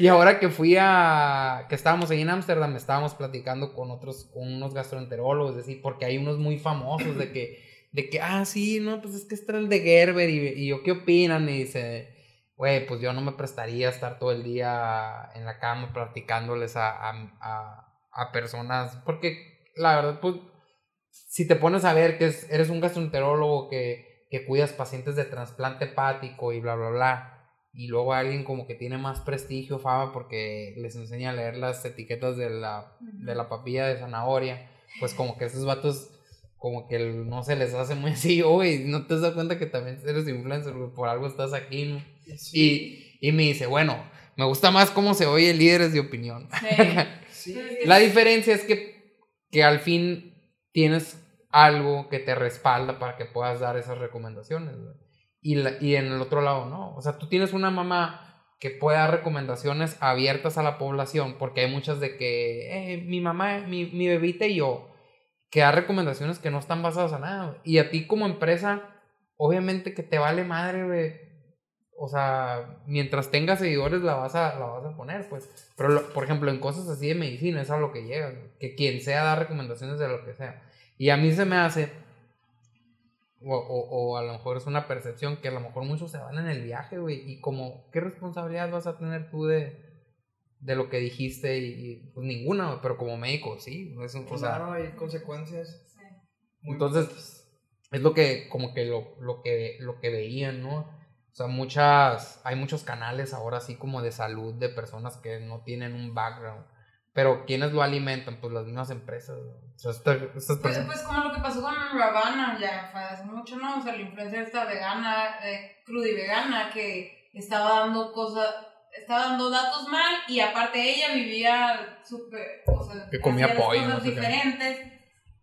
y ahora que fui a... Que estábamos ahí en Ámsterdam, estábamos platicando con otros, con unos gastroenterólogos, decir, porque hay unos muy famosos de que... De que, ah, sí, no, pues es que está el de Gerber y, y yo, ¿qué opinan? Y dice, güey, pues yo no me prestaría a estar todo el día en la cama platicándoles a, a, a, a personas, porque la verdad, pues, si te pones a ver que es, eres un gastroenterólogo que que cuidas pacientes de trasplante hepático y bla, bla, bla. Y luego alguien como que tiene más prestigio, fama, porque les enseña a leer las etiquetas de la, de la papilla de zanahoria. Pues como que esos vatos, como que no se les hace muy así, oye, no te das cuenta que también eres influencer, por algo estás aquí, ¿no? Y, y me dice, bueno, me gusta más cómo se oye líderes de opinión. Sí. la diferencia es que, que al fin tienes algo que te respalda para que puedas dar esas recomendaciones. Y, y en el otro lado, no. O sea, tú tienes una mamá que puede dar recomendaciones abiertas a la población, porque hay muchas de que eh, mi mamá, mi, mi bebita y yo, que da recomendaciones que no están basadas a nada. Y a ti como empresa, obviamente que te vale madre, güey. O sea, mientras tengas seguidores la vas a, la vas a poner, pues. Pero, por ejemplo, en cosas así de medicina es a lo que llega. Que quien sea da recomendaciones de lo que sea. Y a mí se me hace, o, o, a lo mejor es una percepción, que a lo mejor muchos se van en el viaje, güey, y como, ¿qué responsabilidad vas a tener tú de, de lo que dijiste? Y, pues ninguna, pero como médico, sí. Es un, claro, hay consecuencias. Entonces, es lo que, como que lo, lo que, lo que veían, ¿no? O sea, muchas, hay muchos canales ahora así como de salud de personas que no tienen un background pero ¿quiénes lo alimentan? Pues las mismas empresas. O sea, pues, pues, como lo que pasó con Ravana ya hace mucho, ¿no? O sea, la influencia esta vegana, eh, cruda y vegana, que estaba dando cosas, estaba dando datos mal y aparte ella vivía súper, o sea, que comía pollo, cosas diferentes.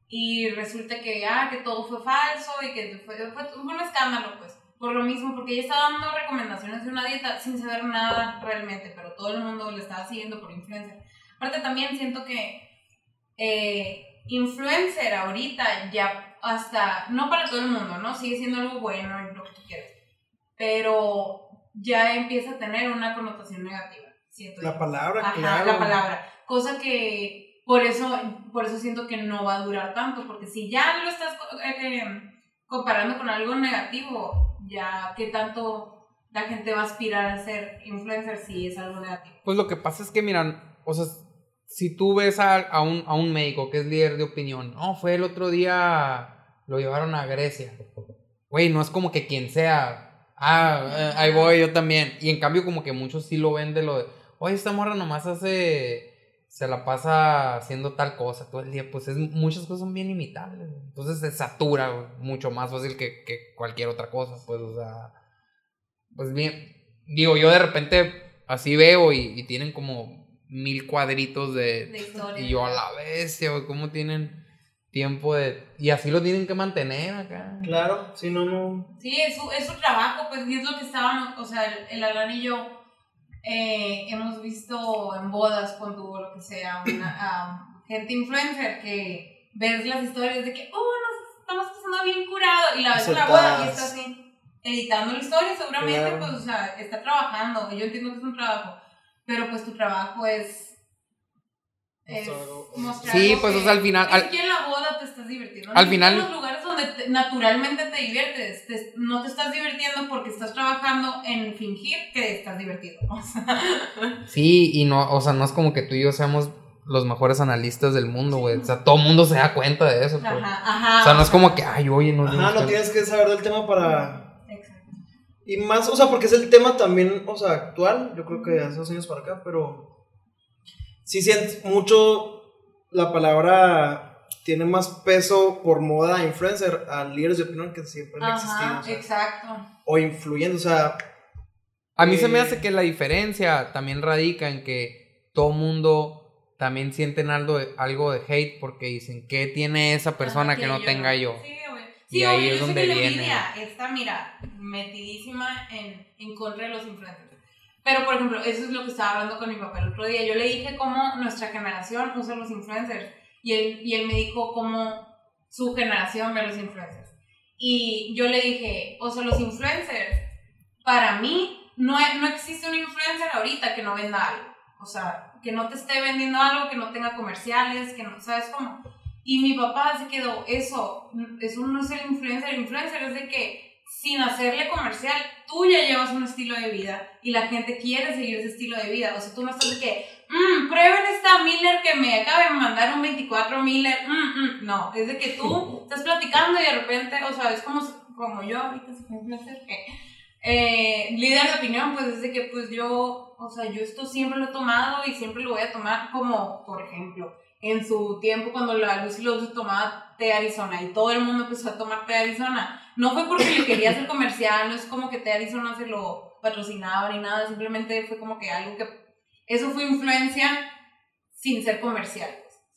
Y resulta que, ah, que todo fue falso y que fue, fue, fue un escándalo, pues. Por lo mismo, porque ella estaba dando recomendaciones de una dieta sin saber nada realmente, pero todo el mundo le estaba siguiendo por influencia. Aparte también siento que eh, influencer ahorita ya hasta, no para todo el mundo, ¿no? Sigue siendo algo bueno y lo que tú quieras, pero ya empieza a tener una connotación negativa. Siento la palabra, claro. La palabra. Cosa que por eso, por eso siento que no va a durar tanto, porque si ya lo estás eh, eh, comparando con algo negativo, ya qué tanto la gente va a aspirar a ser influencer si es algo negativo. Pues lo que pasa es que, miran, o sea, si tú ves a, un, a un médico que es líder de opinión, no, fue el otro día, lo llevaron a Grecia. Güey, no es como que quien sea, ah, eh, ahí voy yo también. Y en cambio como que muchos sí lo ven de lo de, oye, esta morra nomás hace, se la pasa haciendo tal cosa todo el día. Pues es, muchas cosas son bien imitables. Entonces se satura mucho más fácil que, que cualquier otra cosa. Pues, o sea, pues bien, digo, yo de repente así veo y, y tienen como mil cuadritos de... Y yo a la bestia, güey, ¿cómo tienen tiempo de... Y así lo tienen que mantener acá. Claro, si no, no... Sí, es su, es su trabajo, pues, y es lo que estaban, o sea, el, el y yo eh, hemos visto en bodas, tu lo que sea, una gente influencer que ves las historias de que, oh, nos estamos pasando bien curado, y la ves en la boda y está así, editando la historia, seguramente, Claro. pues, o sea, está trabajando, yo entiendo que es un trabajo, pero pues tu trabajo es... es Mostrar Sí, pues, que- o sea, al final- al- siquiera en la boda te estás divirtiendo. al final- En los lugares donde te- naturalmente te diviertes. te- no te estás divirtiendo porque estás trabajando en fingir que estás divertido. O sea, Sí, y no, o sea, no es como que tú y yo seamos los mejores analistas del mundo, güey. O sea, todo el mundo se da cuenta de eso, pues. ajá, ajá. O sea, no es como que, ay, oye, no. Ajá, no tienes que saber del tema para... Exacto. Y más, o sea, porque es el tema también, o sea, actual, yo creo que hace dos años para acá, pero sí siento mucho la palabra tiene más peso por moda influencer a líderes de opinión que siempre han existido. O sea, exacto. o influyendo, o sea, A mí se me Eh, hace que la diferencia también radica en que todo mundo también sienten algo de, algo de hate porque dicen, ¿qué tiene esa persona Ajá, que no tenga yo? Sí, güey. Y Sí, ahí obvio, es yo sé donde que la viene. envidia está, mira, metidísima en, en contra de los influencers. Pero, por ejemplo, eso es lo que estaba hablando con mi papá el otro día. Yo le dije cómo nuestra generación usa los influencers. Y él, y él me dijo cómo su generación ve los influencers. Y yo le dije, o sea, los influencers, para mí, no, hay- no existe un influencer ahorita que no venda algo. O sea, que no te esté vendiendo algo, que no tenga comerciales, que no, ¿sabes cómo? Y mi papá se quedó, eso, eso no es el influencer, el influencer es de que sin hacerle comercial, tú ya llevas un estilo de vida y la gente quiere seguir ese estilo de vida. O sea, tú no estás de que, mmm, prueben esta Miller que me acaba de mandar un 24 Miller, mm, mm". no, es de que tú estás platicando y de repente, o sea, es como, como yo ahorita soy influencer que... Eh, líder de opinión, pues es de que pues yo, o sea, yo esto siempre lo he tomado y siempre lo voy a tomar como, por ejemplo, en su tiempo cuando la Lucy López tomaba té Arizona y todo el mundo empezó a tomar té Arizona. No fue porque le quería hacer comercial, no es como que té Arizona se lo patrocinaba ni nada, simplemente fue como que algo que... Eso fue influencia sin ser comercial,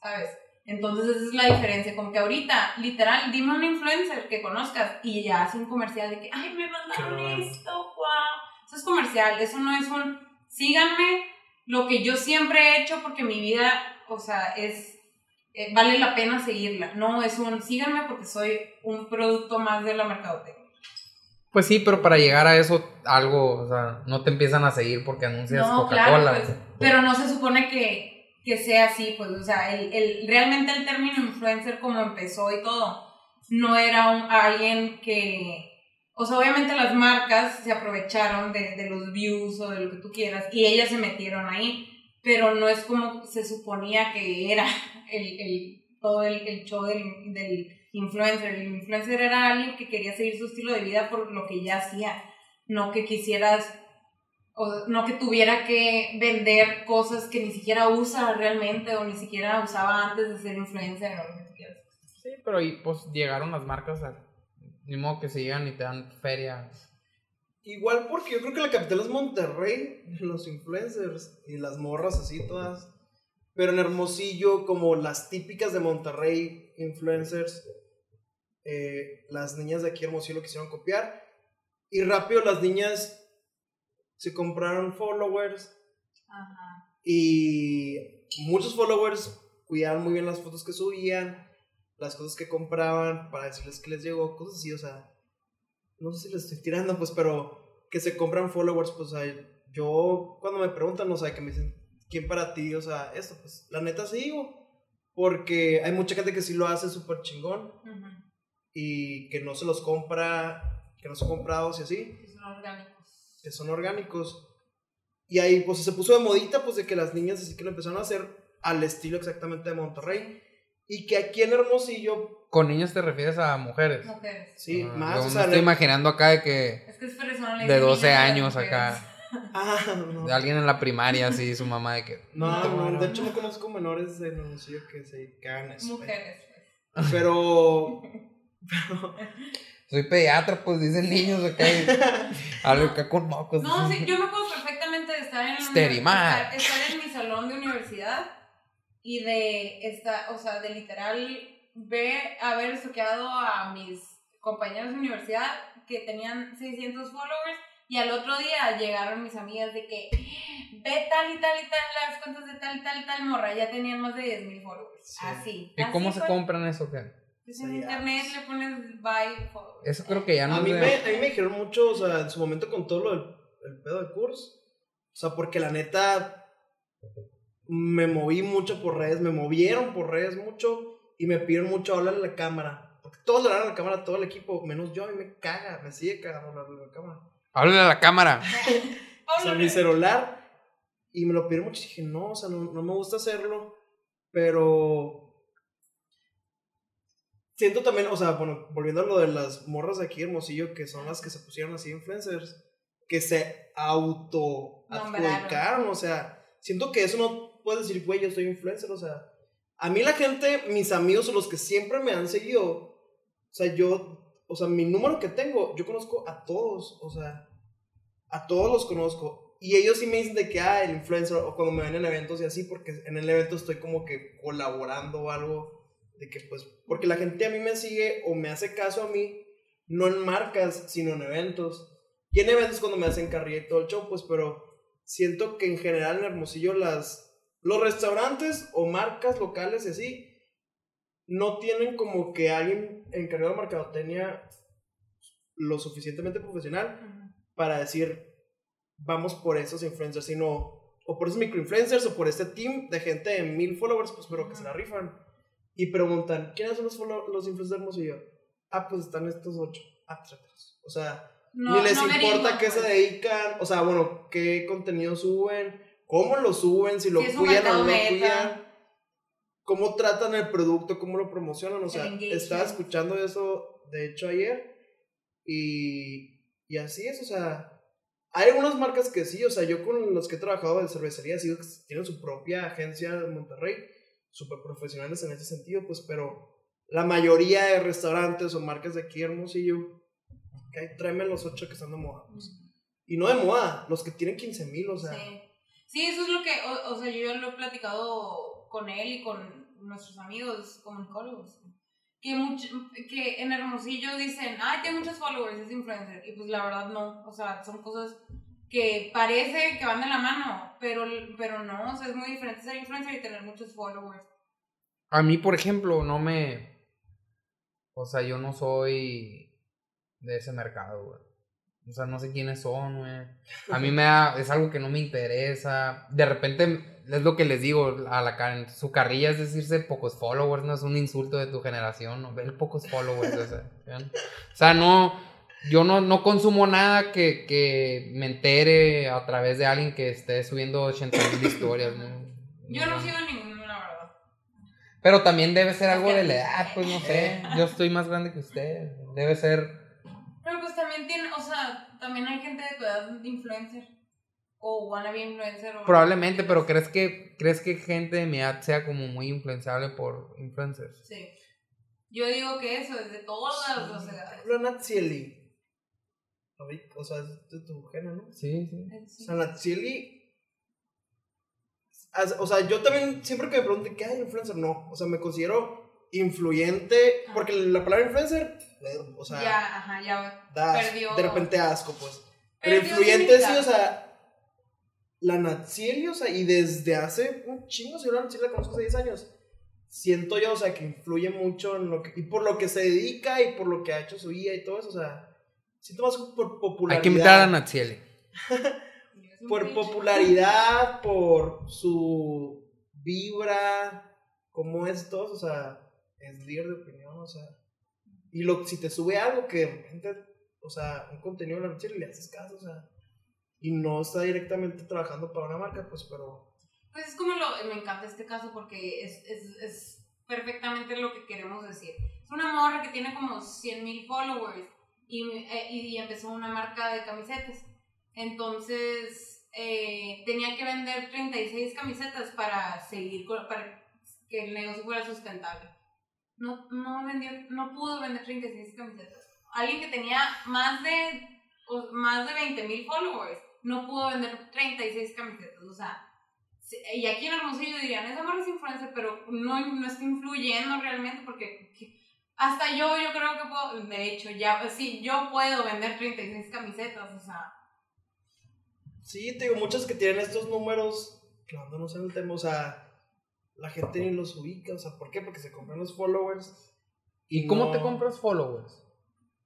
¿sabes? Entonces esa es la diferencia, como que ahorita, literal, dime un influencer que conozcas y ya hace un comercial de que, ay, me mandaron esto, wow. Eso es comercial, eso no es un, síganme, lo que yo siempre he hecho porque mi vida, o sea, es, eh, vale la pena seguirla, no es un, síganme porque soy un producto más de la mercadotecnia. Pues sí, pero para llegar a eso, algo, o sea, no te empiezan a seguir porque anuncias No, Coca-Cola. claro, pues, pero no se supone que, que sea así, pues, o sea, el, el, realmente el término influencer como empezó y todo, no era un, alguien que, o sea, obviamente las marcas se aprovecharon de, de los views o de lo que tú quieras y ellas se metieron ahí, pero no es como se suponía que era el, el, todo el, el show del, del influencer. El influencer era alguien que quería seguir su estilo de vida por lo que ya hacía, no que quisieras o no que tuviera que vender cosas que ni siquiera usa realmente o ni siquiera usaba antes de ser influencer o lo que tú quieras. Sí, pero ahí pues llegaron las marcas a... Ni modo que se llegan y te dan feria. Igual porque yo creo que la capital es Monterrey, los influencers y las morras así todas. Pero en Hermosillo, como las típicas de Monterrey influencers, eh, las niñas de aquí Hermosillo lo quisieron copiar. Y rápido las niñas se compraron followers Ajá. y muchos followers cuidaban muy bien las fotos que subían, las cosas que compraban para decirles que les llegó, cosas así, o sea, no sé si les estoy tirando, pues, pero que se compran followers, pues, o sea, yo cuando me preguntan, o sea, que me dicen, ¿quién para ti? O sea, esto, pues, la neta sí digo, porque hay mucha gente que sí lo hace súper chingón y que no se los compra, que no son comprados y así Que son orgánicos. que son orgánicos. Y ahí pues se puso de modita pues de que las niñas así que lo empezaron a hacer al estilo exactamente de Monterrey. Y que aquí en Hermosillo, Con niños te refieres a mujeres. Mujeres. sí, Ah, más, yo o me sea, estoy imaginando acá de que Es que es le de dicen 12 niñas a las años acá, Ah, no. de alguien en la primaria así, su mamá de que No, no, de hecho no conozco menores de Hermosillo que se cagan eso. Mujeres. pues. Pero, soy pediatra, pues dicen niños acá, y- algo acá con mocos. No, sí, yo me acuerdo perfectamente de estar en, estar en mi salón de universidad y de esta, o sea, de literal ver, haber estoqueado a mis compañeros de universidad que tenían 600 followers Y al otro día llegaron mis amigas de que ve tal y tal y tal las cuentas de tal y tal y tal morra, ya tenían más de 10 mil followers. Sí. Así. ¿Y así cómo se compran eso qué? Pues en internet le pones buy followers. Eso creo que ya no A mí, me, a mí me dijeron mucho, o sea, en su momento con todo lo del el pedo de curso. O sea, porque la neta me moví mucho por redes, me movieron por redes mucho y me pidieron mucho hablar en la cámara. Porque todos le hablan a la cámara, todo el equipo, menos yo, a mí me caga, me sigue cagando hablar en la cámara. Háblale a la cámara. O sea, mi celular. Y me lo pidieron mucho y dije, no, o sea, no, no me gusta hacerlo. Pero. Siento también, o sea, bueno, volviendo a lo de las morras de aquí Hermosillo, que son las que se pusieron así influencers, que se auto adjudicaron, o sea, siento que eso no puedes decir, güey, yo soy influencer, o sea, a mí la gente, mis amigos o los que siempre me han seguido, o sea, yo, o sea, mi número que tengo, yo conozco a todos, o sea, a todos los conozco. Y ellos sí me dicen de que, ah, el influencer, o cuando me ven en eventos y así, porque en el evento estoy como que colaborando o algo, de que pues, porque la gente a mí me sigue o me hace caso a mí, no en marcas, sino en eventos. Y en eventos cuando me hacen carrilla y todo el show, pues, pero siento que en general en Hermosillo las, los restaurantes o marcas locales y así, no tienen como que alguien encargado de mercadotecnia lo suficientemente profesional para decir, vamos por esos influencers, sino, o por esos microinfluencers, o por este team de gente de mil followers, pues, pero que se la rifan. Y preguntan, ¿quiénes son los, los influencers de Hermosillo? Ah, pues están estos ocho. Ah, trátalos. O sea, No- ni les no importa qué se pues. dedican, o sea, bueno, qué contenido suben, cómo lo suben, si lo Si cuidan o no meta. cuidan, cómo tratan el producto, cómo lo promocionan, o sea, estaba escuchando eso, de hecho, ayer, y, y así es, o sea, hay algunas marcas que sí, o sea, yo con los que he trabajado de cervecería, sí, que tienen su propia agencia en Monterrey, súper profesionales en ese sentido, pues, pero la mayoría de restaurantes o marcas de aquí, Hermosillo, que hay, tráeme los ocho que están de moda, pues. Y no de moda, los que tienen 15 mil, o sea, Sí. Sí, eso es lo que, o, o sea, yo ya lo he platicado con él y con nuestros amigos comunicólogos. Que, mucho, que en Hermosillo dicen, ay, tiene muchos followers, es influencer. Y pues la verdad no, o sea, son cosas que parece que van de la mano, pero, pero no, o sea, es muy diferente ser influencer y tener muchos followers. A mí, por ejemplo, no me. O sea, yo no soy de ese mercado, güey. O sea, no sé quiénes son, güey. A mí me da. Es algo que no me interesa. De repente, es lo que les digo a la cara. Su carrilla es decirse pocos followers, no es un insulto de tu generación, ¿no? Ver pocos followers, o sea. ¿vean? O sea, no. Yo no, no consumo nada que, que me entere a través de alguien que esté subiendo 80 mil historias, ¿no? Yo no sigo ninguno, la verdad. Pero también debe ser algo de la edad, pues no sé. Yo estoy más grande que usted. Debe ser. También tiene, o sea, también hay gente de tu edad de influencer. O wannabe influencer. O Probablemente, pero ¿crees que, ¿crees que gente de mi edad sea como muy influenciable por influencers? Sí. Yo digo que eso es de todas las edades. Natsieli. O sea, es de tu género, ¿no? Sí, sí. O sea, Natsieli. O sea, yo también, siempre que me pregunten qué hay influencer, no. O sea, me considero influyente. Porque la palabra influencer, eh, o sea, ya, ajá, ya. da perdió- de repente asco, pues. Pero perdió influyente sí, o sea. La Natsieli, o sea, y desde hace un chingo, si yo la Natsieli la conozco hace 10 años. Siento yo, o sea, que influye mucho en lo que. Y por lo que se dedica y por lo que ha hecho su vida y todo eso, o sea. Siento más por popularidad. Hay que invitar a un por popularidad, por su vibra, cómo es todo, o sea, es líder de opinión, o sea, y lo, si te sube algo que de repente, o sea, un contenido de la noche le haces caso, o sea, y no está directamente trabajando para una marca, pues, pero, Pues es como lo. Me encanta este caso porque es, es, es perfectamente lo que queremos decir. Es una morra que tiene como 100 mil followers y, eh, y empezó una marca de camisetas. Entonces eh, tenía que vender 36 camisetas para seguir, para que el negocio fuera sustentable. No, no, vendió, no pudo vender 36 camisetas. Alguien que tenía más de, o- más de 20 mil followers no pudo vender 36 camisetas. O sea, y aquí en Hermosillo dirían, esa morra es influencer, pero no, no está influyendo realmente porque que- hasta yo, yo creo que puedo, de hecho, ya, sí, yo puedo vender 36 camisetas, o sea, Sí, te digo, muchos que tienen estos números, clavándonos en el tema, o sea, la gente ni los ubica, o sea, ¿por qué? Porque se compran los followers. ¿Y cómo no- te compras followers?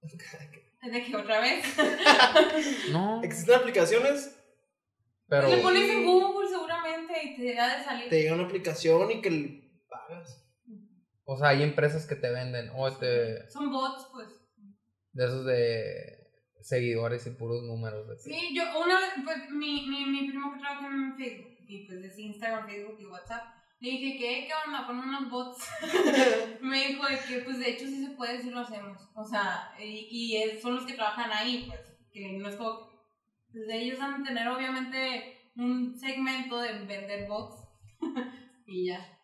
¿De que otra vez? No, Existen aplicaciones, pero... Le pones en Google seguramente y te ha de salir. te llega una aplicación y que le pagas. O sea, hay empresas que te venden, o te, Son bots, pues. de esos de seguidores y puros números. de Sí, yo una vez, pues mi, mi, mi primo que trabaja en Facebook, y pues es Instagram, Facebook y WhatsApp, le dije, ¿qué? ¿Qué onda? Pon unos bots. Me dijo de que, pues de hecho sí se puede, sí lo hacemos. O sea, y, y es- son los que trabajan ahí, pues, que no es como... Pues ellos van a tener obviamente un segmento de vender bots. y ya.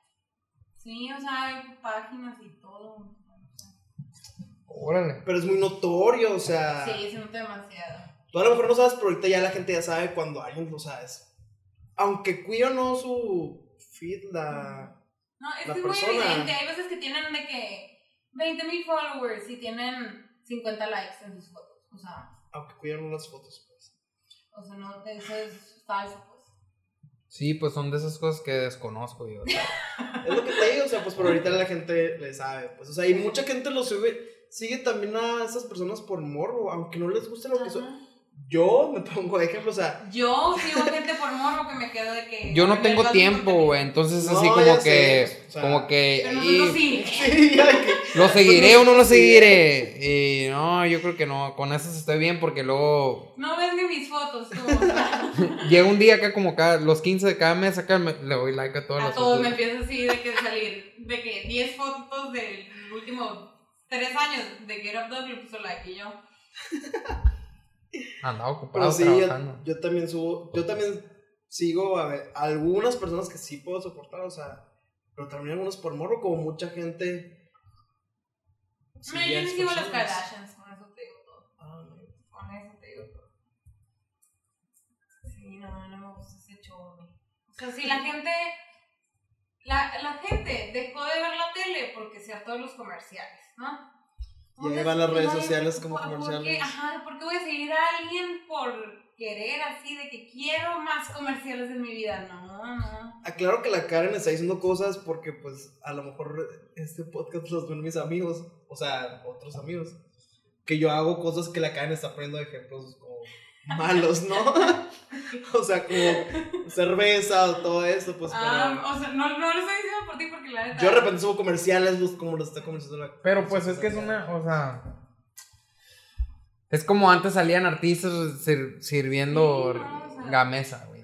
Sí, o sea, hay páginas y todo. Órale. Pero es muy notorio, o sea. Sí, se nota demasiado. Tú a lo mejor no sabes, pero ahorita ya la gente ya sabe cuando alguien lo sabes. Aunque cuida o no su feed, la. No, es La que es muy persona. evidente. Hay veces que tienen de que 20 mil followers y tienen 50 likes en sus fotos. O sea, Aunque no las fotos, pues. o sea no, eso es falso, pues. Sí, pues son de esas cosas que desconozco yo. Es lo que te digo, o sea, pues por ahorita la gente le sabe. Pues, o sea, y mucha gente lo sube. Sigue también a esas personas por morbo, aunque no les guste lo que son. Yo me pongo de ejemplo, o sea, Yo sigo gente por morbo que me quedo de que. Yo no me tengo tiempo, güey, entonces No, así ya como sé, que, o sea, como que, Pero y- nosotros sí. sí, ya que- ¿lo seguiré o no lo seguiré? Y no, yo creo que no, con eso estoy bien porque luego No ves ni mis fotos, tú. Llega un día acá como cada, los 15 de cada mes acá me- le doy like a todas a las todos me fotos. empieza así de que salir. De que 10 fotos del último 3 años de Get Up Dog le puso like y yo. Andaba ocupado sí, yo, trabajando. yo también subo, yo también sigo a ver, algunas personas que sí puedo soportar, o sea, pero también algunos por morbo, como mucha gente. No, yo esas sigo personas. Kardashians, con eso te digo todo. Ah, no. Con eso te digo todo. Sí, no, no me gusta ese show. O sea, si la gente. La, la gente dejó de ver la tele porque se de los comerciales, ¿no? Y ahí van las redes sociales como ¿por- comerciales. Ajá, ¿por qué voy a seguir a alguien por querer así de que quiero más comerciales en mi vida? No, no. Aclaro que la Karen está diciendo cosas porque, pues, a lo mejor este podcast los ven mis amigos, o sea, otros amigos. Que yo hago cosas que la Karen está poniendo de ejemplos como malos, ¿no? o sea, como cerveza o todo eso, pues, Ah, o sea, no, no lo estoy diciendo por ti porque la neta. Yo de repente subo comerciales, los- como los está comenzando la. Pero pues es que es una, o sea, es como antes salían artistas sir- sirviendo Sí, no, o sea, gamesa, güey.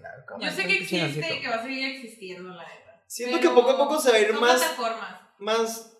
Yo sé que existe y que va a seguir existiendo, la neta. Siento Pero que poco a poco se va a ir más, plataformas. más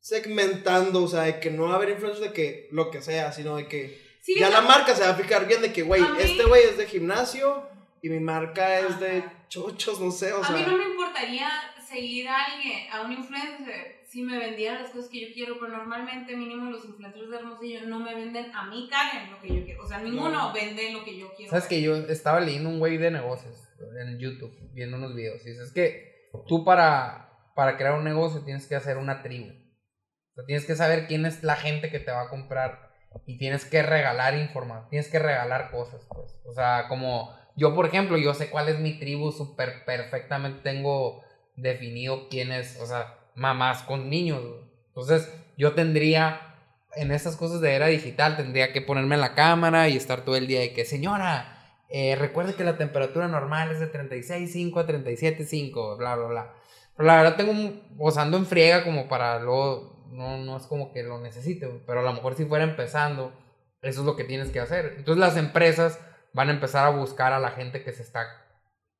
segmentando, o sea, de que no va a haber influencers de que lo que sea, sino de que Sí, ya la marca se va a fijar bien de que, güey, A mí- este güey es de gimnasio y mi marca es de chochos, no sé, o a mí sea. no me importaría seguir a alguien, a un influencer, si me vendiera las cosas que yo quiero, pero normalmente mínimo los influencers de Hermosillo no me venden a mí, Karen, lo que yo quiero. O sea, ninguno No. vende lo que yo quiero. Sabes que yo estaba leyendo un güey de negocios en YouTube, viendo unos videos, y dice, es que tú para, para crear un negocio tienes que hacer una tribu. O sea, tienes que saber quién es la gente que te va a comprar y tienes que regalar información, tienes que regalar cosas, pues. O sea, como yo, por ejemplo, yo sé cuál es mi tribu súper perfectamente, tengo definido quién es, o sea, mamás con niños. Entonces, yo tendría, en esas cosas de era digital, tendría que ponerme en la cámara y estar todo el día de que, señora, eh, recuerde que la temperatura normal es de 36.5 a 37.5, bla, bla, bla. Pero la verdad tengo, un- o en friega como para luego, no, no es como que lo necesite, pero a lo mejor si fuera empezando, eso es lo que tienes que hacer. Entonces las empresas van a empezar a buscar a la gente que se está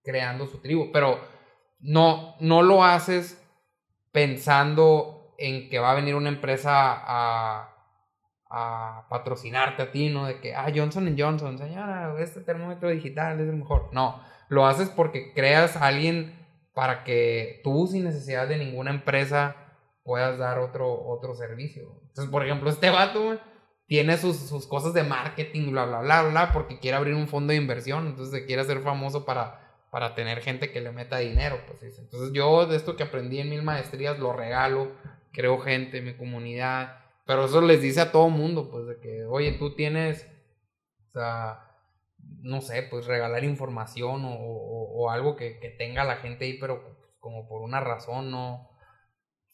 creando su tribu, pero no, no lo haces pensando en que va a venir una empresa a, a patrocinarte a ti, ¿no? De que, ah, Johnson Johnson, señora, este termómetro digital es el mejor. No, lo haces porque creas a alguien para que tú, sin necesidad de ninguna empresa, puedas dar otro, otro servicio. Entonces, por ejemplo, este vato, tiene sus, sus cosas de marketing, bla, bla, bla, bla, porque quiere abrir un fondo de inversión, entonces se quiere hacer famoso para, para tener gente que le meta dinero, pues. Entonces yo de esto que aprendí en mil maestrías lo regalo, creo gente, mi comunidad, pero eso les dice a todo mundo, pues de que, oye, tú tienes, o sea, no sé, pues regalar información o, o- o algo que, que tenga la gente ahí, pero pues, como por una razón, no.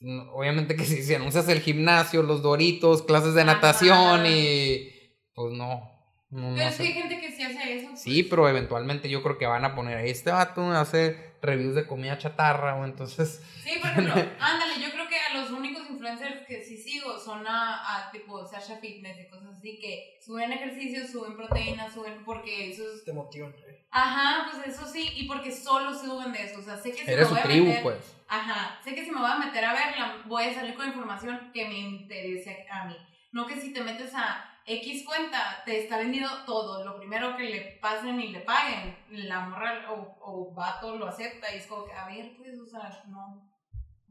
No- Obviamente que si, si anuncias el gimnasio, los doritos, clases de Ajá. natación y pues no. no, no Pero es sé. que hay gente que sí hace eso. Sí, pues. pero eventualmente yo creo que van a poner, este vato hace reviews de comida chatarra, o entonces... Sí, por ejemplo, ándale, yo creo que a los únicos influencers que sí sigo son a, a tipo Sasha Fitness y cosas así que suben ejercicios, suben proteínas, suben porque eso es... Te motivan. eh. Ajá, pues eso sí, y porque solo suben de eso, o sea, sé que si Eres me su voy a tribu, meter, pues. Ajá, sé que si me voy a meter a verla, voy a salir con información que me interese a mí. No que si te metes a X cuenta, te está vendiendo todo. Lo primero que le pasen y le paguen, la morra o, o vato lo acepta y es como que, a ver, pues, o sea, no.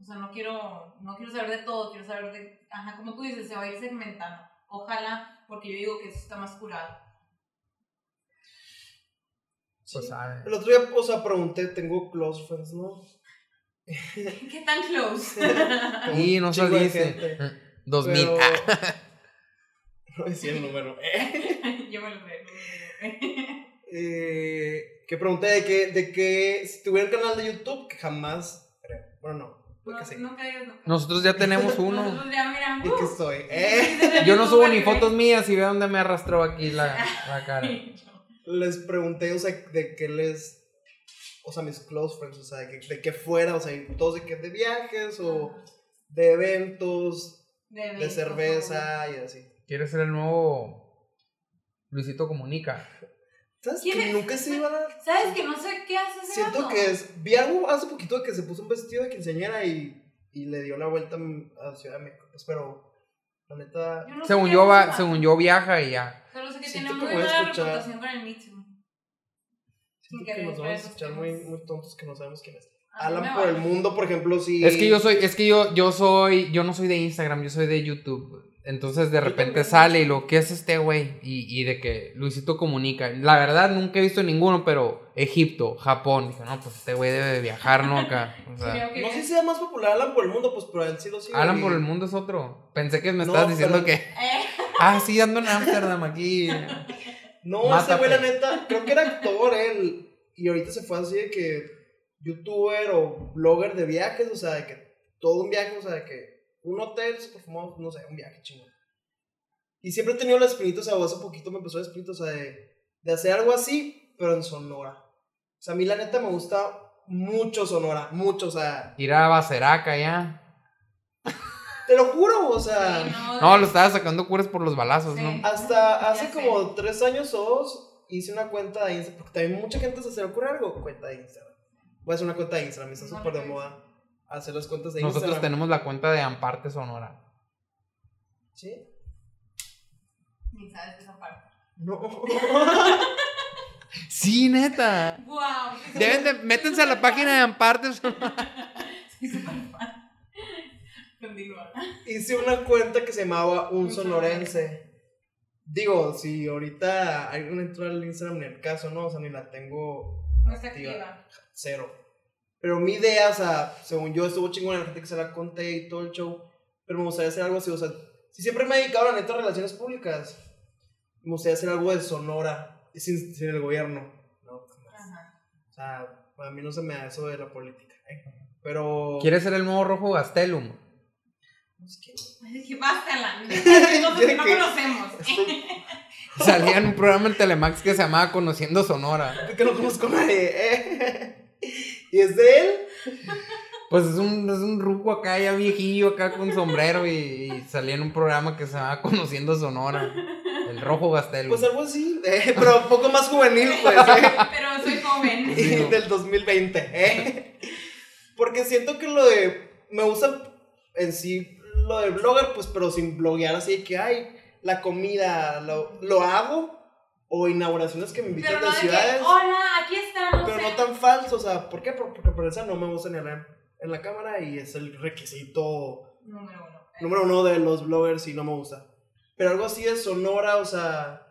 O sea, no quiero, no quiero saber de todo, quiero saber de. Ajá, como tú dices, se va a ir segmentando. Ojalá, porque yo digo que eso está más curado. Pues, Sí. sabe. El otro día, o sea, pregunté, tengo close friends, ¿no? ¿Qué tan close? Y no saliste. gente, 2000. pero- Ah, No decía el número. Eh, yo me lo sé. eh, que pregunté de que, de que si tuviera un canal de YouTube, que jamás creo. Bueno, no. No, sí. Nunca nunca. Nosotros ya tenemos uno. Nosotros ya, mira. ¿Y qué soy? Eh. Yo no subo ni fotos mías y ve dónde me arrastró aquí la, la cara. Les pregunté, o sea, de qué les. O sea, mis close friends, o sea, de que, de qué fuera, o sea, y todos de que de viajes o de eventos, De, cerveza y así. ¿Quieres ser el nuevo Luisito Comunica? ¿Sabes ¿Quién que es? nunca se iba a ¿Sabes que no sé qué hace ese Siento que es. Vi algo hace poquito de que se puso un vestido de quinceañera y, y le dio una vuelta a Ciudad de México. Pues, pero, la neta. Yo no sé Según yo, va, según yo viaja y ya. Solo sé que Siento tiene que muy buena reputación con el Mitsu. Siento que que nos vamos a escuchar muy, muy tontos que no sabemos quién es. Alan por el mundo, por ejemplo, sí. Es que yo soy, es que yo, yo soy, yo no soy de Instagram, yo soy de YouTube. Entonces de repente sale y lo que es este güey y, y de que Luisito comunica. La verdad nunca he visto ninguno, pero Egipto, Japón. Dije, no, pues este güey debe de viajar, ¿no? Acá. O sea, No sé si sea más popular Alan por el mundo, pues, pero él sí lo sigue. Alan por el mundo es otro. Pensé que me No, estabas diciendo pero- que, Eh, ah, sí, ando en Ámsterdam aquí. No, ese Mátate. güey, la neta, creo que era actor él. Y ahorita se fue así de que youtuber o blogger de viajes, o sea, de que todo un viaje, o sea, de que un hotel se perfumó, no sé, un viaje chingón. Y siempre he tenido la espinita, o sea, o hace poquito me empezó la espinita, o sea, de, de hacer algo así, pero en Sonora. O sea, a mí la neta me gusta mucho Sonora, mucho, o sea, Ir a Baceraca ya. te lo juro, o sea, sí, no, No, lo estaba sacando curas por los balazos, Sí. ¿no? hasta Ya hace sé. como tres años o dos hice una cuenta de Instagram, porque también mucha gente se le ocurre algo, cuenta de Instagram. Voy a hacer una cuenta de Instagram, está súper de moda hacer las cuentas de Nosotros Instagram. tenemos la cuenta de Amparte Sonora. ¿Sí? Ni sabes esa parte. No. Sí, neta. Wow. Deben de, métanse a la página de Amparte Sonora. Sí, súper fan. Continúa. hice una cuenta que se llamaba Un Un Sonorense. Digo, si ahorita alguien entró al Instagram ni el caso, ¿no? O sea, ni la tengo No está activa. cero. Pero mi idea, o sea, según yo, estuvo chingona la gente que se la conté y todo el show. Pero me gustaría hacer algo así, o sea, si siempre me he dedicado, la neta, a relaciones públicas, me gustaría hacer algo de Sonora, sin, sin el gobierno. No, jamás. Ajá. O sea, a mí no se me da eso de la política. ¿eh? Pero. ¿Quieres ser el nuevo rojo Gastelum? Es que- Dije, bástala. Nosotros que no conocemos. Salía en un programa en Telemax que se llamaba Conociendo Sonora. Es que no conozco a nadie. ¿eh? ¿Y es de él? Pues es un, es un ruco acá, ya viejillo, acá con sombrero y, y salía en un programa que se llamaba Conociendo Sonora. El rojo Gastelum. Pues algo así, eh, pero un poco más juvenil, pues, ¿eh? Pero soy joven. Y del 2020, ¿eh? Porque siento que lo de. Me gusta en sí lo de blogger, pues, pero sin bloguear así de que, ay, la comida, lo, lo hago. O inauguraciones que me invitan de que, ciudades. hola, aquí estamos. No eh". tan falso, o sea, ¿por qué? Porque, por eso no me gusta ni hablar en la cámara y es el requisito Número uno. número uno de los bloggers y no me gusta. Pero algo así de Sonora, o sea,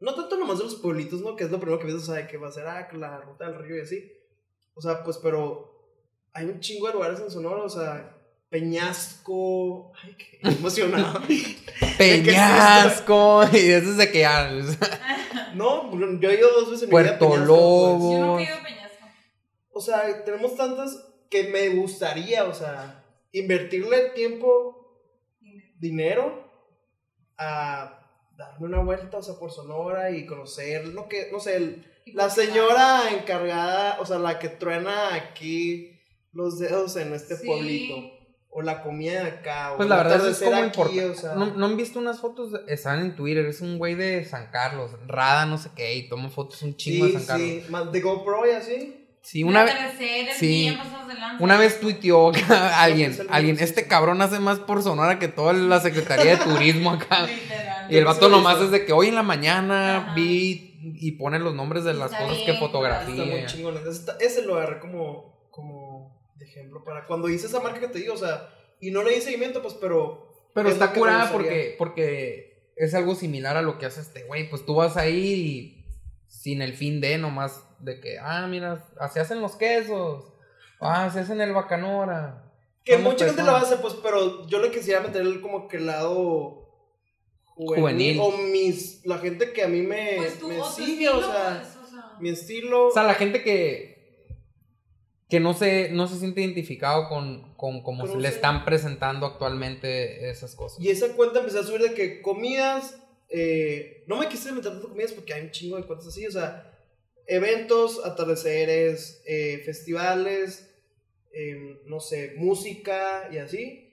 no tanto nomás de los pueblitos, ¿no? Que es lo primero que ves, o sea, de que va a ser ah, la ruta del río y así. O sea, pues, pero hay un chingo de lugares en Sonora, o sea, Peñasco. Ay, qué emocionado. Peñasco. Y eso es de que ya. No, yo he ido dos veces en mi vida Puerto pues. Lobo. Yo nunca he ido a Peñasco. O sea, tenemos tantas que me gustaría, o sea, invertirle tiempo, dinero a darme una vuelta, o sea, por Sonora y conocer lo que, no sé, el- la señora encargada, o sea, la que truena aquí los dedos en este Sí. pueblito. O la comida de acá. o Pues la verdad es como aquí, importante. o sea. ¿No, ¿No han visto unas fotos? Están en Twitter. Es un güey de San Carlos. Rada, no sé qué. Y toma fotos un chingo sí, de San Carlos. sí, más de GoPro y así. Sí, una vez. Sí. Una vez tuiteó acá alguien, alguien, este cabrón hace más por Sonora que toda la Secretaría de Turismo acá. Literal. Y el vato nomás es de que hoy en la mañana Ajá. vi y pone los nombres de las Está cosas bien, que Está fotografía. muy chingón. Ese, está- lo agarré como de ejemplo para cuando hice esa marca que te digo, o sea, y no le di seguimiento, pues, pero. Pero es está curada porque, porque es algo similar a lo que hace este güey. Pues tú vas ahí y sin el fin de nomás de que, ah, mira, se hacen los quesos. Ah, se hacen el bacanora. Que mucha gente lo hace, pues, pero yo le quisiera meter el como que el lado juvenil, Juvenil. o mis la gente que a mí me, Pues tú, me sigue, estilo, o sea, pues, o sea. mi estilo. O sea, la gente que que no se, no se siente identificado con, con cómo se le están presentando actualmente esas cosas. Y esa cuenta empecé a subir de que comidas, eh, no me quise meter tanto comidas porque hay un chingo de cuentas así, o sea, eventos, atardeceres, eh, festivales, eh, no sé, música y así.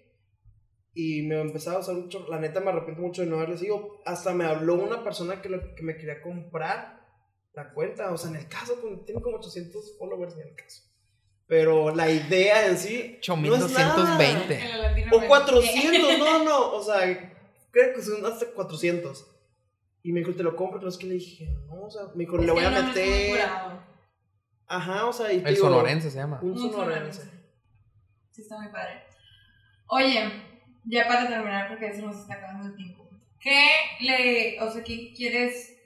Y me empezaba a usar mucho, la neta me arrepiento mucho de no haberle sido. Hasta me habló una persona que, lo- que me quería comprar la cuenta, o sea, en el caso, tiene como 800 followers en el caso. Pero la idea en sí... no es nada. 8220. En la Latino O America. 400, no, no, o sea, creo que son hasta 400. Y me dijo, te lo compro, pero es que le dije, no, o sea, me dijo, Es le voy a meter. Ajá, o sea, y El digo, sonorense se llama. Un sonorense. Sí, está muy padre. Oye, ya para terminar, porque se nos está acabando el tiempo. ¿Qué le, o sea, qué quieres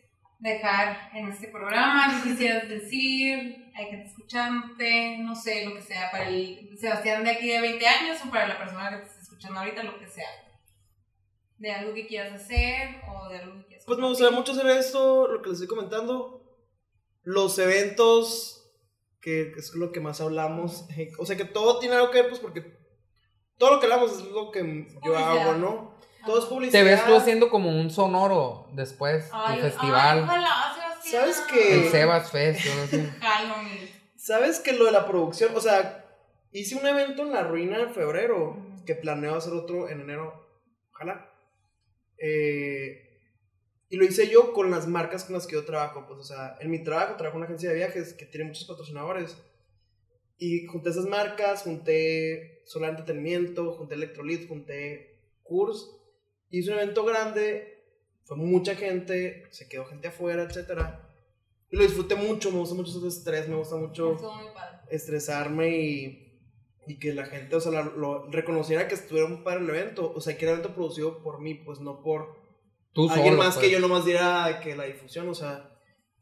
dejar en este programa? ¿Qué quisieras decir? Hay gente escuchándote, no sé, lo que sea, para el Sebastián de aquí de 20 años o para la persona que te está escuchando ahorita, lo que sea. De algo que quieras hacer o de algo que quieras Pues me gustaría mucho hacer esto, lo que les estoy comentando. Los eventos, que, que es lo que más hablamos. eh, O sea, que todo tiene algo que ver, pues porque todo lo que hablamos es lo que yo hago, ¿no? Todo es publicidad. Te ves tú haciendo como un sonoro después, Ay, tu ay, festival, ojalá, Sebastián. ¿Sabes qué? el Sebas Fest, yo no sé. ¿Sabes que lo de la producción? O sea, hice un evento en La Ruina en febrero, que planeo hacer otro en enero, ojalá. Eh, y lo hice yo con las marcas con las que yo trabajo. Pues, o sea, en mi trabajo trabajo en una agencia de viajes que tiene muchos patrocinadores. Y junté esas marcas, junté Solar Entretenimiento, junté Electrolit, junté Kurs. Hice un evento grande, fue mucha gente, se quedó gente afuera, etcétera. Y lo disfruté mucho, me gusta mucho ese estrés, me gusta mucho padre. estresarme y, y que la gente, o sea, la- lo, reconociera que estuviera para el evento, o sea, que era un evento producido por mí, pues no por Tú alguien solo, más pues. que yo nomás diera que la difusión, o sea,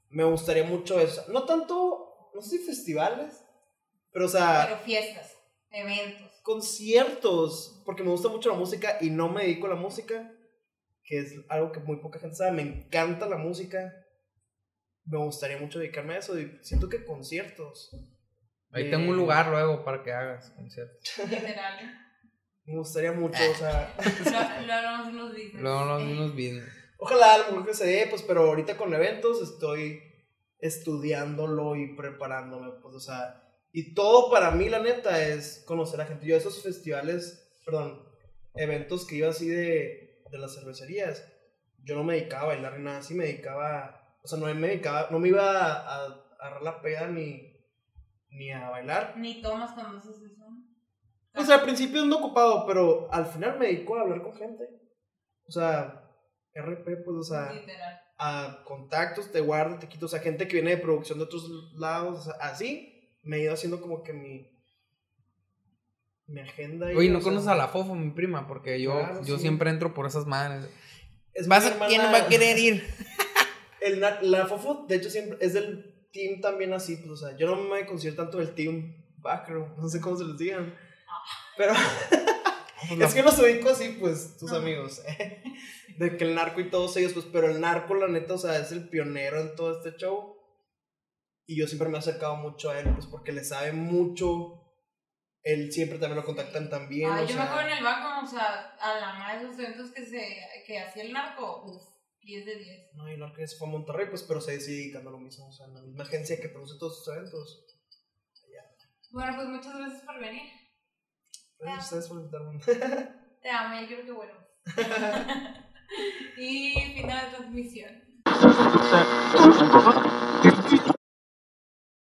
me gustaría mucho eso. No tanto, no sé si festivales, pero o sea, Pero fiestas, eventos. Conciertos, porque me gusta mucho la música y no me dedico a la música, que es algo que muy poca gente sabe, me encanta la música. Me gustaría mucho dedicarme a eso y siento que conciertos. Ahí Eh, tengo un lugar luego para que hagas conciertos. Literal. Me gustaría mucho, o sea, Lo, lo hablamos en los business. Luego Eh, unos videos. ojalá a lo mejor que se dé, pues, pero ahorita con eventos estoy estudiándolo y preparándome, pues, o sea, y todo para mí, la neta, es conocer a gente. Yo esos festivales, perdón, eventos que iba así de, de las cervecerías, yo no me dedicaba a bailar ni nada así, me dedicaba, o sea, no me dedicaba, no me iba a, a, agarrar la peda ni, ni a bailar. Ni tomas cuando haces eso. O sea, al principio ando ocupado, pero al final me dedico a hablar con gente. O sea, RP, pues, o sea, Literal. a contactos, te guardo, te quito, o sea, gente que viene de producción de otros lados, o sea, así me he ido haciendo como que mi, mi agenda. y, Oye, o ¿no sea, conoces a la Fofo, mi prima? Porque yo, Claro, yo sí. siempre entro por esas madres. es ¿Vas mi a- ¿Quién va a querer ir? El, la Fofo, de hecho, siempre es del team también así, pues, o sea, yo no me considero tanto del team backroom, no sé cómo se les digan. Pero Pues la- es que los ubico así, pues, tus Ajá. amigos. de que el narco y todos ellos, pues, pero el narco, la neta, o sea, es el pionero en todo este show. Y yo siempre me he acercado mucho a él, pues, porque le sabe mucho. Él siempre también lo contactan también. O yo sea, me acuerdo en el banco, o sea, a la madre de esos eventos que, se, que hacía el narco, uff, 10 de 10. No, y el narco ya se fue a Monterrey, pues, pero se sigue dedicando a lo mismo. O sea, en la misma agencia que produce todos sus eventos. Bueno, pues muchas gracias por venir. Gracias a ustedes por invitarme. Te amé, yo creo que bueno. y final de transmisión.